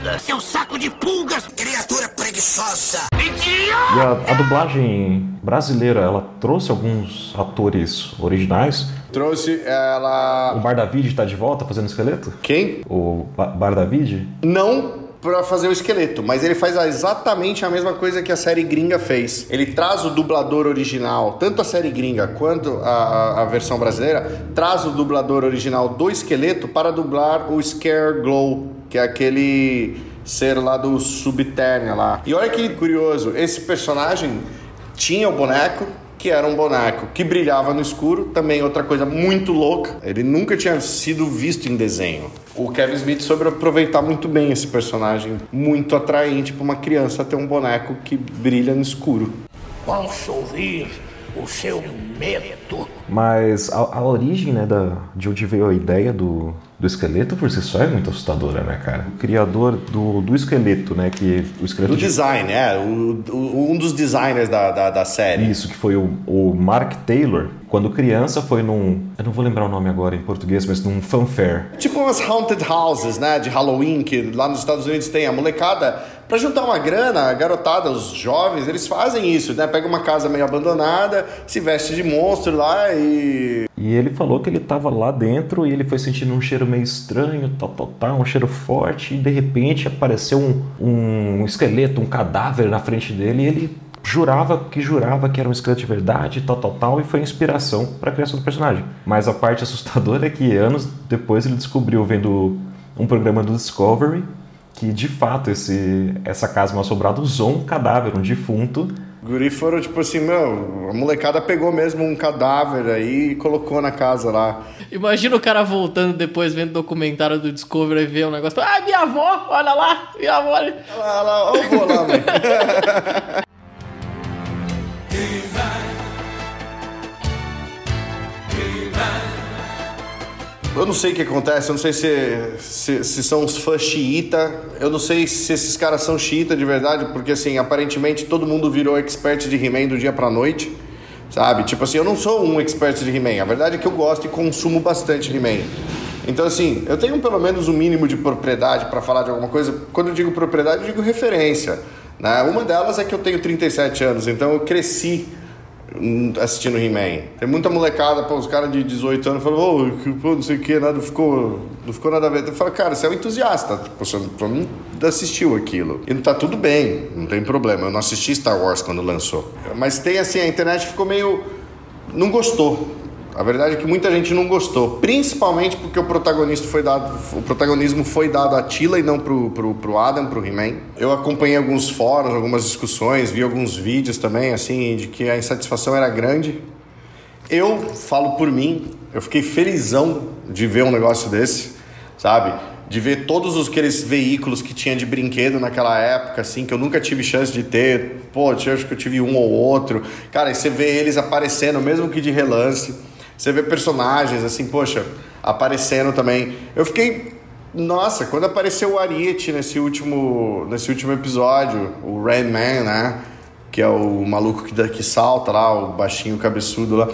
Peluda, seu saco de pulgas, criatura preguiçosa! E a, a dublagem brasileira, ela trouxe alguns atores originais. Trouxe ela. O Bar David tá de volta fazendo esqueleto? Quem? O Ba- Bar David? Não pra fazer o esqueleto, mas ele faz exatamente a mesma coisa que a série gringa fez. Ele traz o dublador original, tanto a série gringa quanto a, a- a versão brasileira, traz o dublador original do esqueleto para dublar o Scareglow, que é aquele ser lá do Subternia lá. E olha que curioso, esse personagem tinha o boneco, que era um boneco que brilhava no escuro, também outra coisa muito louca. Ele nunca tinha sido visto em desenho. O Kevin Smith soube aproveitar muito bem esse personagem, muito atraente para uma criança ter um boneco que brilha no escuro. Posso ouvir o seu medo? Mas a, a origem, né, da, de onde veio a ideia do, do esqueleto por si só é muito assustadora, né, cara? O criador do, do esqueleto, né, que o esqueleto... Do de- design, é, o- o- um dos designers da, da, da série. Isso, que foi o, o Mark Taylor, quando criança foi num... Eu não vou lembrar o nome agora em português, mas num fanfare. Tipo umas haunted houses, né, de Halloween, que lá nos Estados Unidos tem a molecada. Pra juntar uma grana, a garotada, os jovens, eles fazem isso, né? Pega uma casa meio abandonada, se veste de monstro lá e. E ele falou que ele tava lá dentro e ele foi sentindo um cheiro meio estranho, tal, tal, tal, um cheiro forte, e de repente apareceu um, um esqueleto, um cadáver na frente dele, e ele jurava que jurava que era um esqueleto de verdade, tal, tal, tal, e foi inspiração para a criação do personagem. Mas a parte assustadora é que anos depois ele descobriu, vendo um programa do Discovery, que de fato esse, essa casa mal assombrada usou um cadáver, um defunto, Guri foram tipo assim, meu, a molecada pegou mesmo um cadáver aí e colocou na casa lá. Imagina o cara voltando depois, vendo o documentário do Discovery e ver um negócio. Ah, minha avó, olha lá, minha avó. olha." Olha lá, olha lá, eu vou lá, mãe. Eu não sei o que acontece, eu não sei se, se, se são os fãs xiita, eu não sei se esses caras são xiita de verdade, porque assim, aparentemente todo mundo virou expert de He-Man do dia pra noite, sabe? Tipo assim, eu não sou um expert de He-Man, a verdade é que eu gosto e consumo bastante He-Man. Então assim, eu tenho pelo menos um mínimo de propriedade pra falar de alguma coisa. Quando eu digo propriedade, eu digo referência. Né? Uma delas é que eu tenho 37 anos, então eu cresci assistindo He-Man. Tem muita molecada, pô, os caras de 18 anos falam, ô, pô, não sei o que, nada ficou, não ficou nada a ver. Eu falo, cara, você é um entusiasta, tipo, você não assistiu aquilo. E tá tudo bem, não tem problema. Eu não assisti Star Wars quando lançou. Mas tem assim, a internet ficou meio. não gostou. A verdade é que muita gente não gostou, principalmente porque o protagonista foi dado, o protagonismo foi dado a Tila e não pro, pro, pro Adam, pro He-Man. Eu acompanhei alguns fóruns, algumas discussões, vi alguns vídeos também, assim, de que a insatisfação era grande. Eu falo por mim, eu fiquei felizão de ver um negócio desse, sabe? De ver todos os aqueles veículos que tinha de brinquedo naquela época, assim, que eu nunca tive chance de ter. Pô, acho que eu tive um ou outro. Cara, e você vê eles aparecendo, mesmo que de relance. Você vê personagens, assim, poxa, aparecendo também. Eu fiquei. Nossa, quando apareceu o Ariete nesse último, nesse último episódio, o Rain Man, né? Que é o maluco que, que salta lá, o baixinho cabeçudo lá.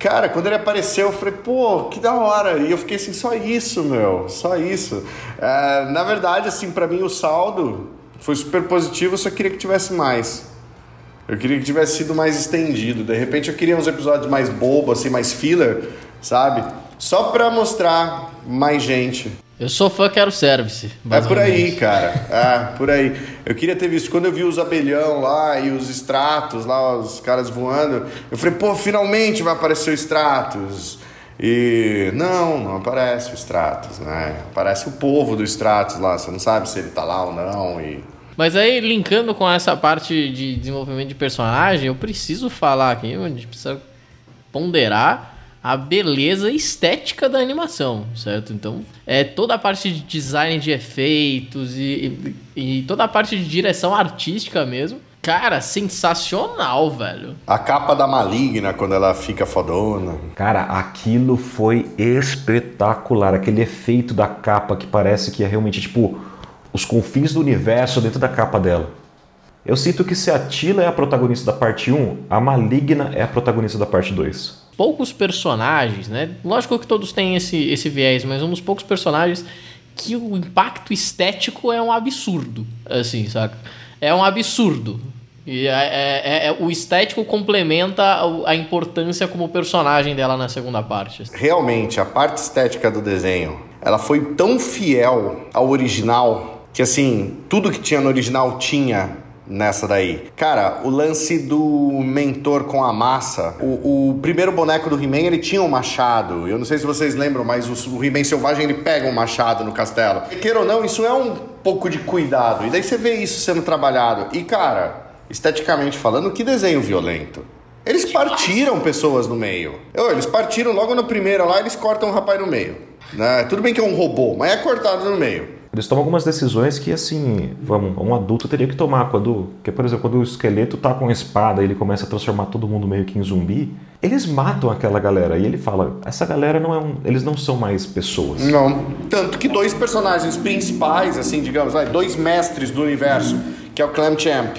Cara, quando ele apareceu, eu falei, pô, que da hora. E eu fiquei assim, só isso, meu, só isso. É, na verdade, assim, pra mim o saldo foi super positivo, eu só queria que tivesse mais. Eu queria que tivesse sido mais estendido. De repente eu queria uns episódios mais bobos, assim, mais filler, sabe? Só pra mostrar mais gente. Eu sou fã, quero service. É por aí, cara. É, por aí. Eu queria ter visto. Quando eu vi os abelhão lá e os extratos lá, os caras voando, eu falei, pô, finalmente vai aparecer o Stratos. E não, não aparece o Stratos, né? Aparece o povo do Stratos lá. Você não sabe se ele tá lá ou não. E Mas aí, linkando com essa parte de desenvolvimento de personagem, eu preciso falar aqui, a gente precisa ponderar a beleza estética da animação, certo? Então, é toda a parte de design de efeitos e, e, e toda a parte de direção artística mesmo. Cara, sensacional, velho. A capa da maligna quando ela fica fodona. Cara, aquilo foi espetacular. Aquele efeito da capa que parece que é realmente tipo os confins do universo dentro da capa dela. Eu sinto que se a Tila é a protagonista da parte 1, a Maligna é a protagonista da parte 2. Poucos personagens, né? Lógico que todos têm esse, esse viés, mas um dos poucos personagens que o impacto estético é um absurdo, assim, saca? É um absurdo. E é, é, é, o estético complementa a, a importância como personagem dela na segunda parte. Realmente, a parte estética do desenho, ela foi tão fiel ao original que assim, tudo que tinha no original tinha nessa daí. Cara, o lance do mentor com a massa. O, o primeiro boneco do He-Man, ele tinha um machado. Eu não sei se vocês lembram, mas o, o He-Man selvagem, ele pega um machado no castelo. Queira ou não, isso é um pouco de cuidado. E daí você vê isso sendo trabalhado. E, cara, esteticamente falando, que desenho violento. Eles partiram pessoas no meio. Eles partiram logo na primeira lá, eles cortam o rapaz no meio. Né? Tudo bem que é um robô, mas é cortado no meio. Eles tomam algumas decisões que, assim, vamos, um adulto teria que tomar. Quando, que, por exemplo, quando o esqueleto tá com a espada e ele começa a transformar todo mundo meio que em zumbi, eles matam aquela galera. E ele fala: essa galera não é um. Eles não são mais pessoas. Não. Tanto que dois personagens principais, assim, digamos, dois mestres do universo, que é o Clam Champ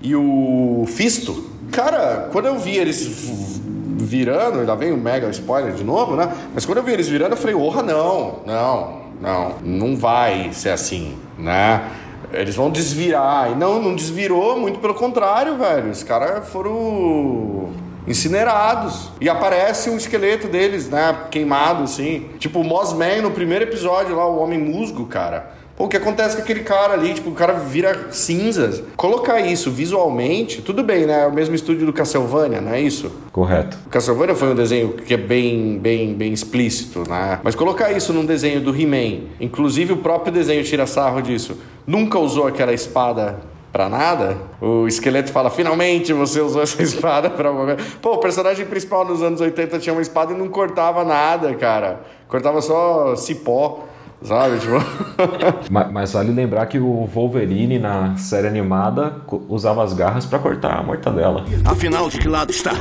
e o Fisto, cara, quando eu vi eles virando, ainda vem o mega spoiler de novo, né? Mas quando eu vi eles virando, eu falei: orra, não, não não, não vai ser assim, né? Eles vão desvirar. E não, não desvirou, muito pelo contrário, velho. Os caras foram incinerados. E aparece um esqueleto deles, né? Queimado, assim. Tipo o Mossman no primeiro episódio lá, o Homem Musgo, cara. Pô, o que acontece com aquele cara ali? Tipo, o cara vira cinzas. Colocar isso visualmente, tudo bem, né? É o mesmo estúdio do Castlevania, não é isso? Correto. O Castlevania foi um desenho que é bem, bem, bem explícito, né? Mas colocar isso num desenho do He-Man, inclusive o próprio desenho tira sarro disso, nunca usou aquela espada pra nada. O esqueleto fala: finalmente você usou essa espada pra alguma coisa. Pô, o personagem principal nos anos 80 tinha uma espada e não cortava nada, cara. Cortava só cipó. Sabe, tipo... mas, mas, vale lembrar que o Wolverine na série animada usava as garras para cortar a mortadela. Afinal, de que lado está?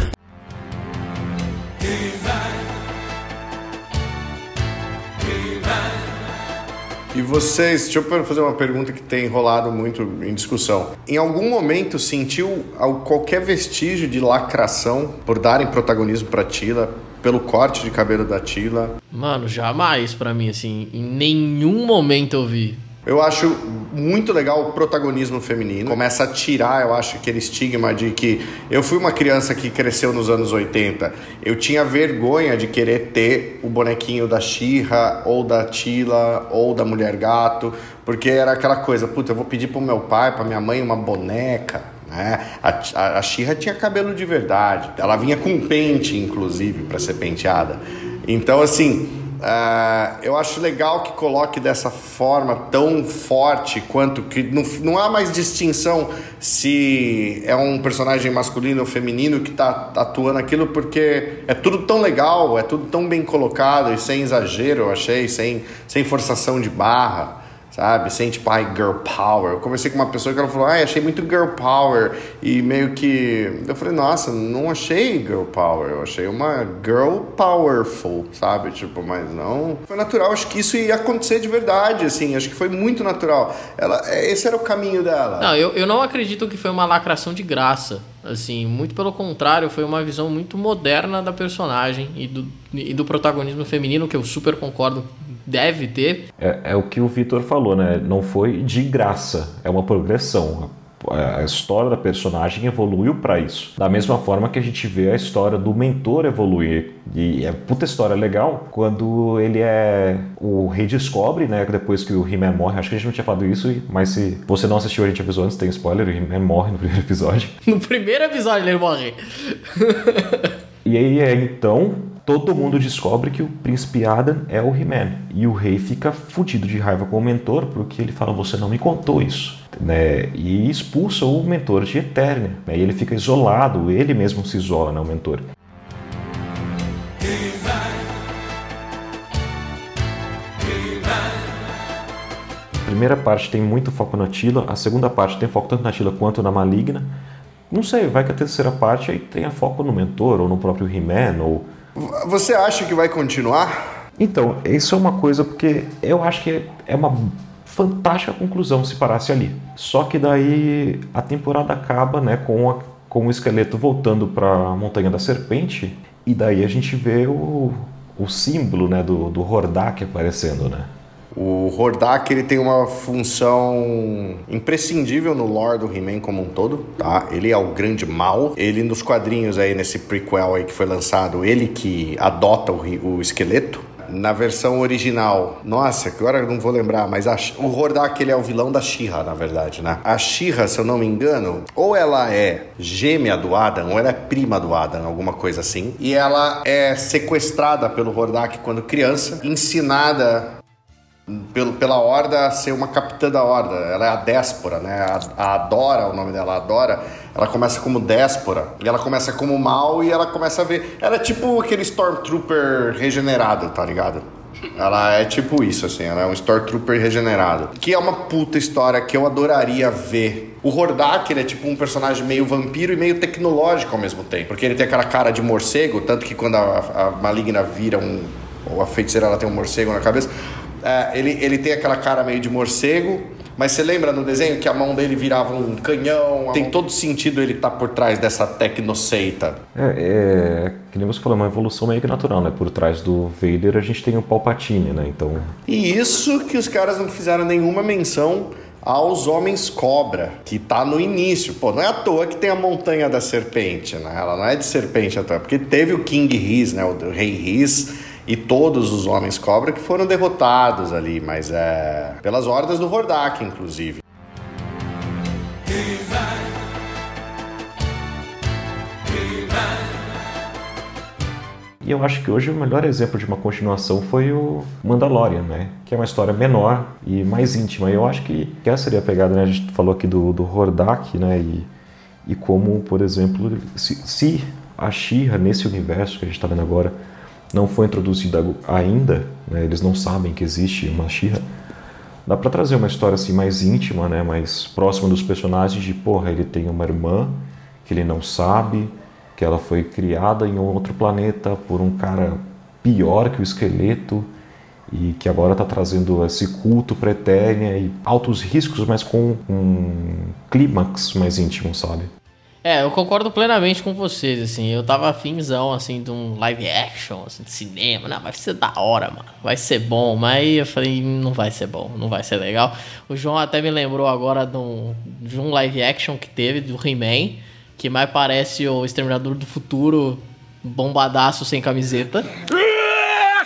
E vocês, deixa eu fazer uma pergunta que tem rolado muito em discussão. Em algum momento sentiu qualquer vestígio de lacração por darem protagonismo para Tila, pelo corte de cabelo da Tila? Mano, jamais para mim assim, em nenhum momento eu vi. Eu acho muito legal o protagonismo feminino. Começa a tirar, eu acho, aquele estigma de que eu fui uma criança que cresceu nos anos 80. Eu tinha vergonha de querer ter o bonequinho da Xirra, ou da Tila, ou da Mulher Gato, porque era aquela coisa, puta, eu vou pedir pro meu pai, pra minha mãe uma boneca. Né? A, a, Xirra tinha cabelo de verdade. Ela vinha com pente, inclusive, para ser penteada. Então, assim, Uh, eu acho legal que coloque dessa forma tão forte quanto que não, não há mais distinção se é um personagem masculino ou feminino que está atuando aquilo, porque é tudo tão legal, é tudo tão bem colocado e sem exagero, eu achei, sem, sem forçação de barra sabe? Sem tipo, ai, girl power. Eu conversei com uma pessoa que ela falou, ai, achei muito girl power. E meio que. Eu falei, nossa, não achei girl power. Eu achei uma girl powerful, sabe? Tipo, mas não. Foi natural. Acho que isso ia acontecer de verdade, assim. Acho que foi muito natural. Ela, esse era o caminho dela. Não, eu, eu não acredito que foi uma lacração de graça. Assim, muito pelo contrário, foi uma visão muito moderna da personagem e do, e do protagonismo feminino, que eu super concordo deve ter. É, é o que o Vitor falou, né? Não foi de graça, é uma progressão. A história da personagem evoluiu para isso. Da mesma forma que a gente vê a história do mentor evoluir. E é puta história legal quando ele é. O rei descobre, né? Depois que o He-Man morre. Acho que a gente não tinha falado isso, mas se você não assistiu, a gente avisou antes, tem spoiler: o He-Man morre no primeiro episódio. No primeiro episódio ele morre. e aí, é, então, todo mundo descobre que o príncipe Adam é o He-Man. E o rei fica fudido de raiva com o mentor, porque ele fala: Você não me contou isso. Né? E expulsa o mentor de Eternia. Né? E ele fica isolado, ele mesmo se isola, né? o mentor. A primeira parte tem muito foco na Tila, a segunda parte tem foco tanto na Tila quanto na Maligna. Não sei, vai que a terceira parte aí tenha foco no mentor, ou no próprio He-Man, ou você acha que vai continuar? Então, isso é uma coisa porque eu acho que é uma fantástica conclusão se parasse ali. Só que daí a temporada acaba, né, com, a, com o esqueleto voltando para a Montanha da Serpente e daí a gente vê o, o símbolo, né, do, do Hordak aparecendo, né? O Hordak ele tem uma função imprescindível no lore do He-Man como um todo, tá? Ele é o grande mal. Ele nos quadrinhos aí nesse prequel aí que foi lançado, ele que adota o, o esqueleto. Na versão original, nossa, agora eu não vou lembrar, mas a, o Hordak ele é o vilão da She-Ra, na verdade, né? A She-Ra, se eu não me engano, ou ela é gêmea do Adam, ou ela é prima do Adam, alguma coisa assim. E ela é sequestrada pelo Hordak quando criança, ensinada pelo, pela Horda ser uma capitã da Horda. Ela é a Déspora, né? A, a Adora, o nome dela, Adora. Ela começa como Déspora. E ela começa como mal e ela começa a ver. Ela é tipo aquele Stormtrooper regenerado, tá ligado? Ela é tipo isso, assim, ela é um Stormtrooper regenerado. Que é uma puta história que eu adoraria ver. O Hordak, ele é tipo um personagem meio vampiro e meio tecnológico ao mesmo tempo. Porque ele tem aquela cara de morcego, tanto que quando a, a maligna vira um. Ou a feiticeira ela tem um morcego na cabeça é, ele, ele tem aquela cara meio de morcego, mas você lembra no desenho que a mão dele virava um canhão? Tem todo sentido ele estar tá por trás dessa tecnoceita. É, é, que nem você falou, uma evolução meio que natural, né? Por trás do Vader a gente tem o Palpatine, né? Então... E isso que os caras não fizeram nenhuma menção aos Homens Cobra, que tá no início. Pô, não é à toa que tem a Montanha da Serpente, né? Ela não é de serpente à toa, porque teve o King Riz, né? O Rei Riz e todos os homens cobra que foram derrotados ali, mas é pelas hordas do Hordak, inclusive. E eu acho que hoje o melhor exemplo de uma continuação foi o Mandalorian, né? Que é uma história menor e mais íntima. Eu acho que essa seria a pegada, né? A gente falou aqui do, do Hordak, né? E, e como, por exemplo, se, se a Shira nesse universo que a gente está vendo agora não foi introduzida ainda, né, eles não sabem que existe uma Shira, dá para trazer uma história assim mais íntima, né, mais próxima dos personagens de, porra, ele tem uma irmã que ele não sabe, que ela foi criada em outro planeta por um cara pior que o esqueleto e que agora está trazendo esse culto para Eternia e altos riscos, mas com um clímax mais íntimo, sabe? É, eu concordo plenamente com vocês, assim. Eu tava afinzão, assim, de um live action, assim, de cinema. Não, vai ser da hora, mano. Vai ser bom. Mas eu falei, não vai ser bom, não vai ser legal. O João até me lembrou agora de um, de um live action que teve, do He-Man, que mais parece o Exterminador do Futuro bombadaço sem camiseta.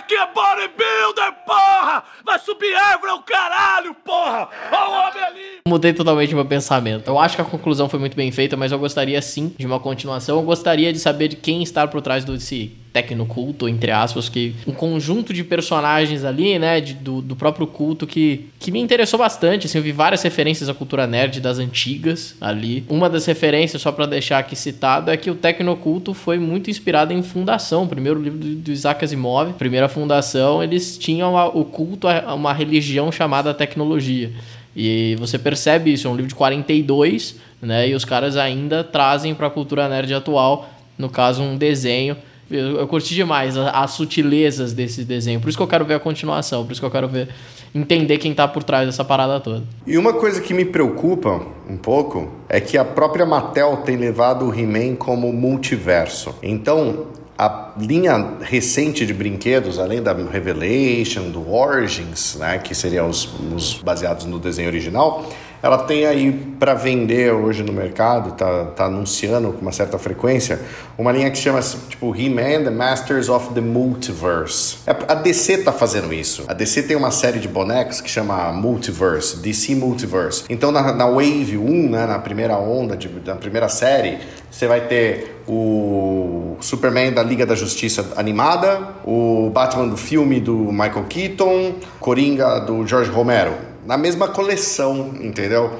Que é bodybuilder, porra! Vai subir árvore ao caralho, porra! Olha o homem ali! Mudei totalmente meu pensamento. Eu acho que a conclusão foi muito bem feita, mas eu gostaria sim de uma continuação. Eu gostaria de saber de quem está por trás desse tecnoculto, entre aspas, que um conjunto de personagens ali, né, de, do, do próprio culto que, que me interessou bastante, assim, eu vi várias referências à cultura nerd das antigas ali. Uma das referências, só para deixar aqui citado, é que o tecnoculto foi muito inspirado em Fundação, o primeiro livro do, do Isaac Asimov, primeira Fundação, eles tinham a, o culto a uma religião chamada tecnologia. E você percebe isso, é um livro de 42, né? E os caras ainda trazem para a cultura nerd atual, no caso, um desenho. Eu, eu curti demais as, as, sutilezas desse desenho. Por isso que eu quero ver a continuação, por isso que eu quero ver entender quem tá por trás dessa parada toda. E uma coisa que me preocupa um pouco é que a própria Mattel tem levado o He-Man como multiverso. Então, a linha recente de brinquedos, além da Revelation, do Origins, né, que seriam os, os baseados no desenho original, ela tem aí para vender hoje no mercado, tá, tá anunciando com uma certa frequência, uma linha que chama tipo He-Man The Masters of the Multiverse. É, a DC tá fazendo isso. A DC tem uma série de bonecos que chama Multiverse, DC Multiverse. Então na, na Wave 1, né, na primeira onda, de, na primeira série, você vai ter o Superman da Liga da Justiça animada, o Batman do filme do Michael Keaton, Coringa do George Romero, na mesma coleção, entendeu?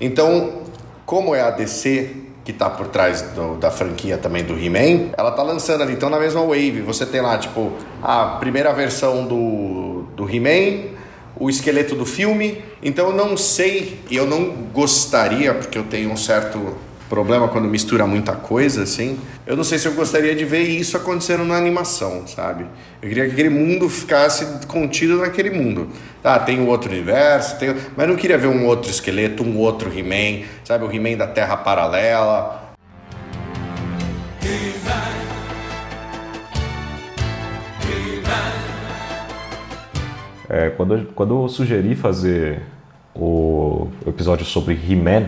Então, como é a DC que tá por trás do, da franquia também do He-Man, ela tá lançando ali, então na mesma wave, você tem lá, tipo, a primeira versão do, do He-Man, o esqueleto do filme. Então eu não sei, eu não gostaria, porque eu tenho um certo problema quando mistura muita coisa, assim. Eu não sei se eu gostaria de ver isso acontecendo na animação, sabe? Eu queria que aquele mundo ficasse contido naquele mundo. Tá, tem o outro universo, tem... mas não queria ver um outro esqueleto, um outro He-Man, sabe? O He-Man da Terra Paralela. É, quando, quando eu sugeri fazer o episódio sobre He-Man,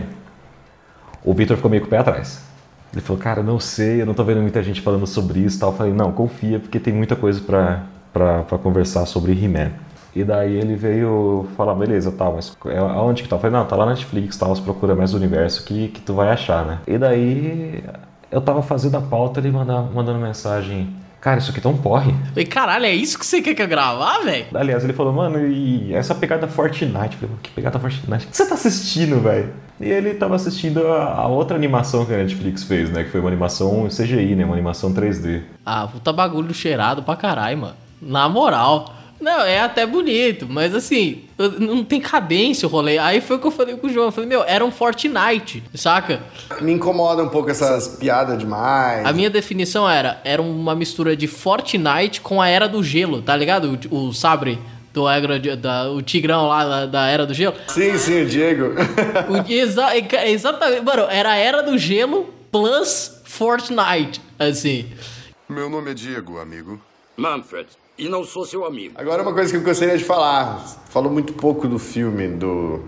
o Victor ficou meio com o pé atrás. Ele falou, cara, não sei, eu não tô vendo muita gente falando sobre isso tal. Eu falei, não, confia, porque tem muita coisa pra conversar sobre He-Man. E daí ele veio falar, beleza, tal, mas é- aonde que tá? Eu falei, não, tá lá na Netflix, tal, você procura mais o universo que, que tu vai achar, né? E daí eu tava fazendo a pauta, ele manda, mandando mensagem, cara, isso aqui tá um porre. Falei, caralho, é isso que você quer que eu gravar, velho? Aliás, ele falou, mano, e essa pegada Fortnite? Eu falei, que pegada Fortnite? O que você tá assistindo, velho? E ele tava assistindo a, a outra animação que a Netflix fez, né? Que foi uma animação CGI, né? Uma animação 3D. Ah, puta bagulho cheirado pra caralho, mano. Na moral. Não, é até bonito, mas assim, não tem cadência o rolê. Aí foi o que eu falei com o João. Eu falei, meu, era um Fortnite, saca? Me incomoda um pouco essas piadas demais. A minha definição era, era uma mistura de Fortnite com a Era do Gelo, tá ligado? O, o sabre do Era de- da, o tigrão lá da, da Era do Gelo. Sim, sim, o Diego. O- exa- é- exatamente, mano, era a Era do Gelo plus Fortnite, assim. Meu nome é Diego, amigo. Manfred, e não sou seu amigo. Agora uma coisa que eu gostaria de falar. Falou muito pouco do filme do,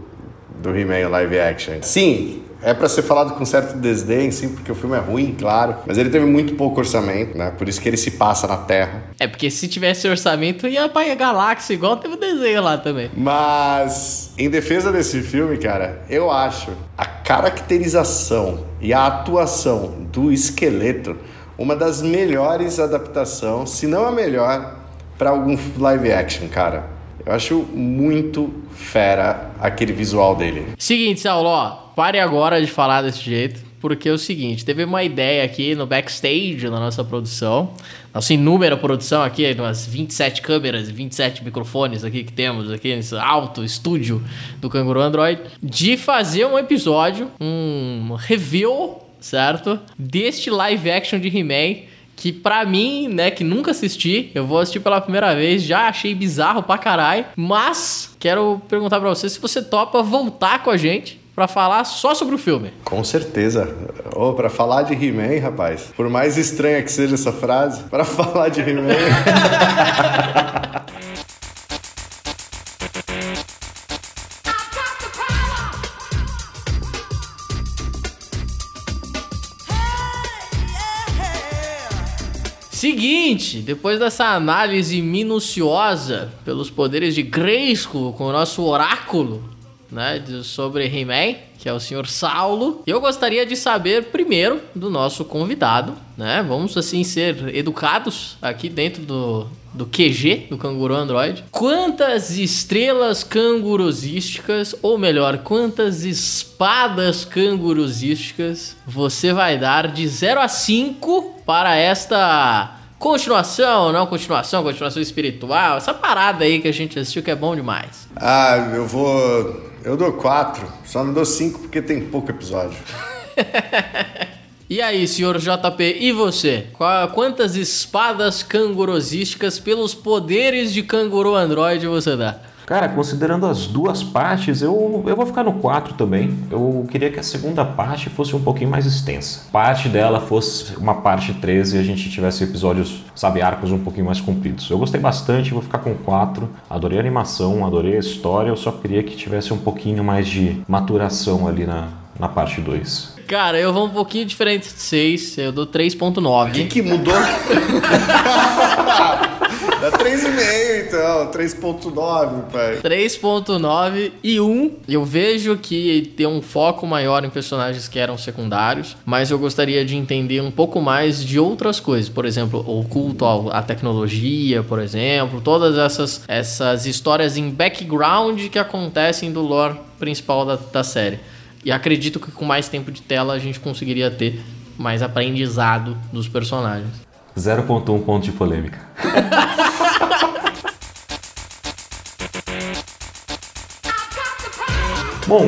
do He-Man live action. Sim, é pra ser falado com certo desdém, sim, porque o filme é ruim, claro. Mas ele teve muito pouco orçamento, né? Por isso que ele se passa na Terra. É porque se tivesse orçamento ia pra galáxia, igual teve o desenho lá também. Mas, em defesa desse filme, cara, eu acho a caracterização e a atuação do esqueleto uma das melhores adaptações, se não a melhor, pra algum live action, cara. Eu acho muito fera aquele visual dele. Seguinte, Saulo, ó, pare agora de falar desse jeito, porque é o seguinte, teve uma ideia aqui no backstage da nossa produção, nossa inúmera produção aqui, umas 27 câmeras, 27 microfones aqui que temos aqui nesse alto estúdio do Canguru Android, de fazer um episódio, um review, certo? Deste live action de He-Man, que pra mim, né, que nunca assisti, eu vou assistir pela primeira vez, já achei bizarro pra caralho, mas quero perguntar pra você se você topa voltar com a gente pra falar só sobre o filme. Com certeza. Ô, pra falar de He-Man, rapaz, por mais estranha que seja essa frase, pra falar de He-Man. Seguinte, depois dessa análise minuciosa pelos poderes de Grayskull com o nosso oráculo, né, sobre He-Man, que é o senhor Saulo, eu gostaria de saber primeiro do nosso convidado, né? Vamos assim ser educados aqui dentro do, do QG do Canguru Android. Quantas estrelas cangurosísticas, ou melhor, quantas espadas cangurosísticas você vai dar de 0 a 5 para esta continuação, não continuação, continuação espiritual, essa parada aí que a gente assistiu que é bom demais. ah, eu vou. Eu dou quatro, só não dou cinco porque tem pouco episódio. E aí, senhor JP, e você? Qua- Quantas espadas cangurosísticas pelos poderes de canguru android você dá? Cara, considerando as duas partes, eu, eu vou ficar no 4 também. Eu queria que a segunda parte fosse um pouquinho mais extensa. Parte dela fosse uma parte 13 e a gente tivesse episódios, sabe, arcos um pouquinho mais compridos. Eu gostei bastante, vou ficar com 4. Adorei a animação, adorei a história, eu só queria que tivesse um pouquinho mais de maturação ali na, na parte 2. Cara, eu vou um pouquinho diferente de 6, eu dou 3.9. O que, que mudou? Dá 3,5 então, 3,9, pai. 3.9 e 1. Eu vejo que tem um foco maior em personagens que eram secundários, mas eu gostaria de entender um pouco mais de outras coisas. Por exemplo, o culto à tecnologia, por exemplo, todas essas, essas histórias em background que acontecem do lore principal da, da série. E acredito que com mais tempo de tela a gente conseguiria ter mais aprendizado dos personagens. 0.1 ponto de polêmica. Bom,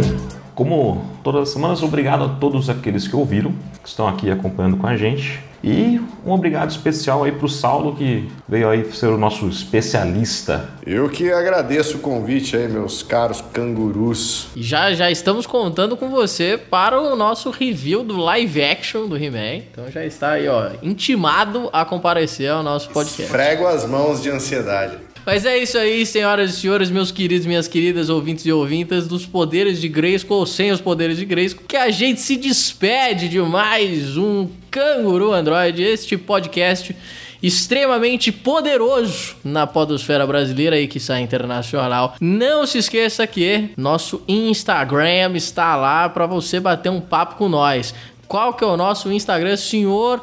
como todas as semanas, obrigado a todos aqueles que ouviram, que estão aqui acompanhando com a gente. E um obrigado especial aí pro Saulo, que veio aí ser o nosso especialista. Eu que agradeço o convite aí, meus caros cangurus. Já, já estamos contando com você para o nosso review do live action do He-Man. Então já está aí, ó, intimado a comparecer ao nosso podcast. Frego as mãos de ansiedade. Mas é isso aí, senhoras e senhores, meus queridos, minhas queridas ouvintes e ouvintas dos poderes de Grayskull ou sem os poderes de Grayskull, que a gente se despede de mais um Canguru Android, este podcast extremamente poderoso na podosfera brasileira e que sai internacional. Não se esqueça que nosso Instagram está lá para você bater um papo com nós. Qual que é o nosso Instagram, senhor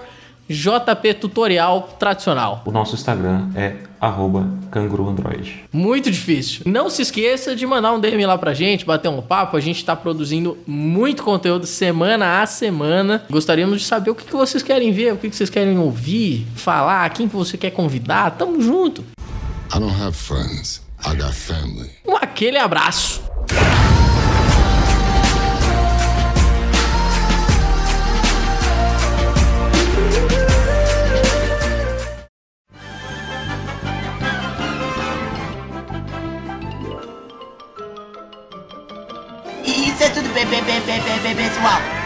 JP Tutorial Tradicional? O nosso Instagram é arroba canguruandroid. Muito difícil. Não se esqueça de mandar um DM lá pra gente, bater um papo. A gente tá produzindo muito conteúdo semana a semana. Gostaríamos de saber o que, que vocês querem ver, o que, que vocês querem ouvir, falar, quem que você quer convidar. Tamo junto. I don't have friends. I got family. Um aquele abraço. Isso é tudo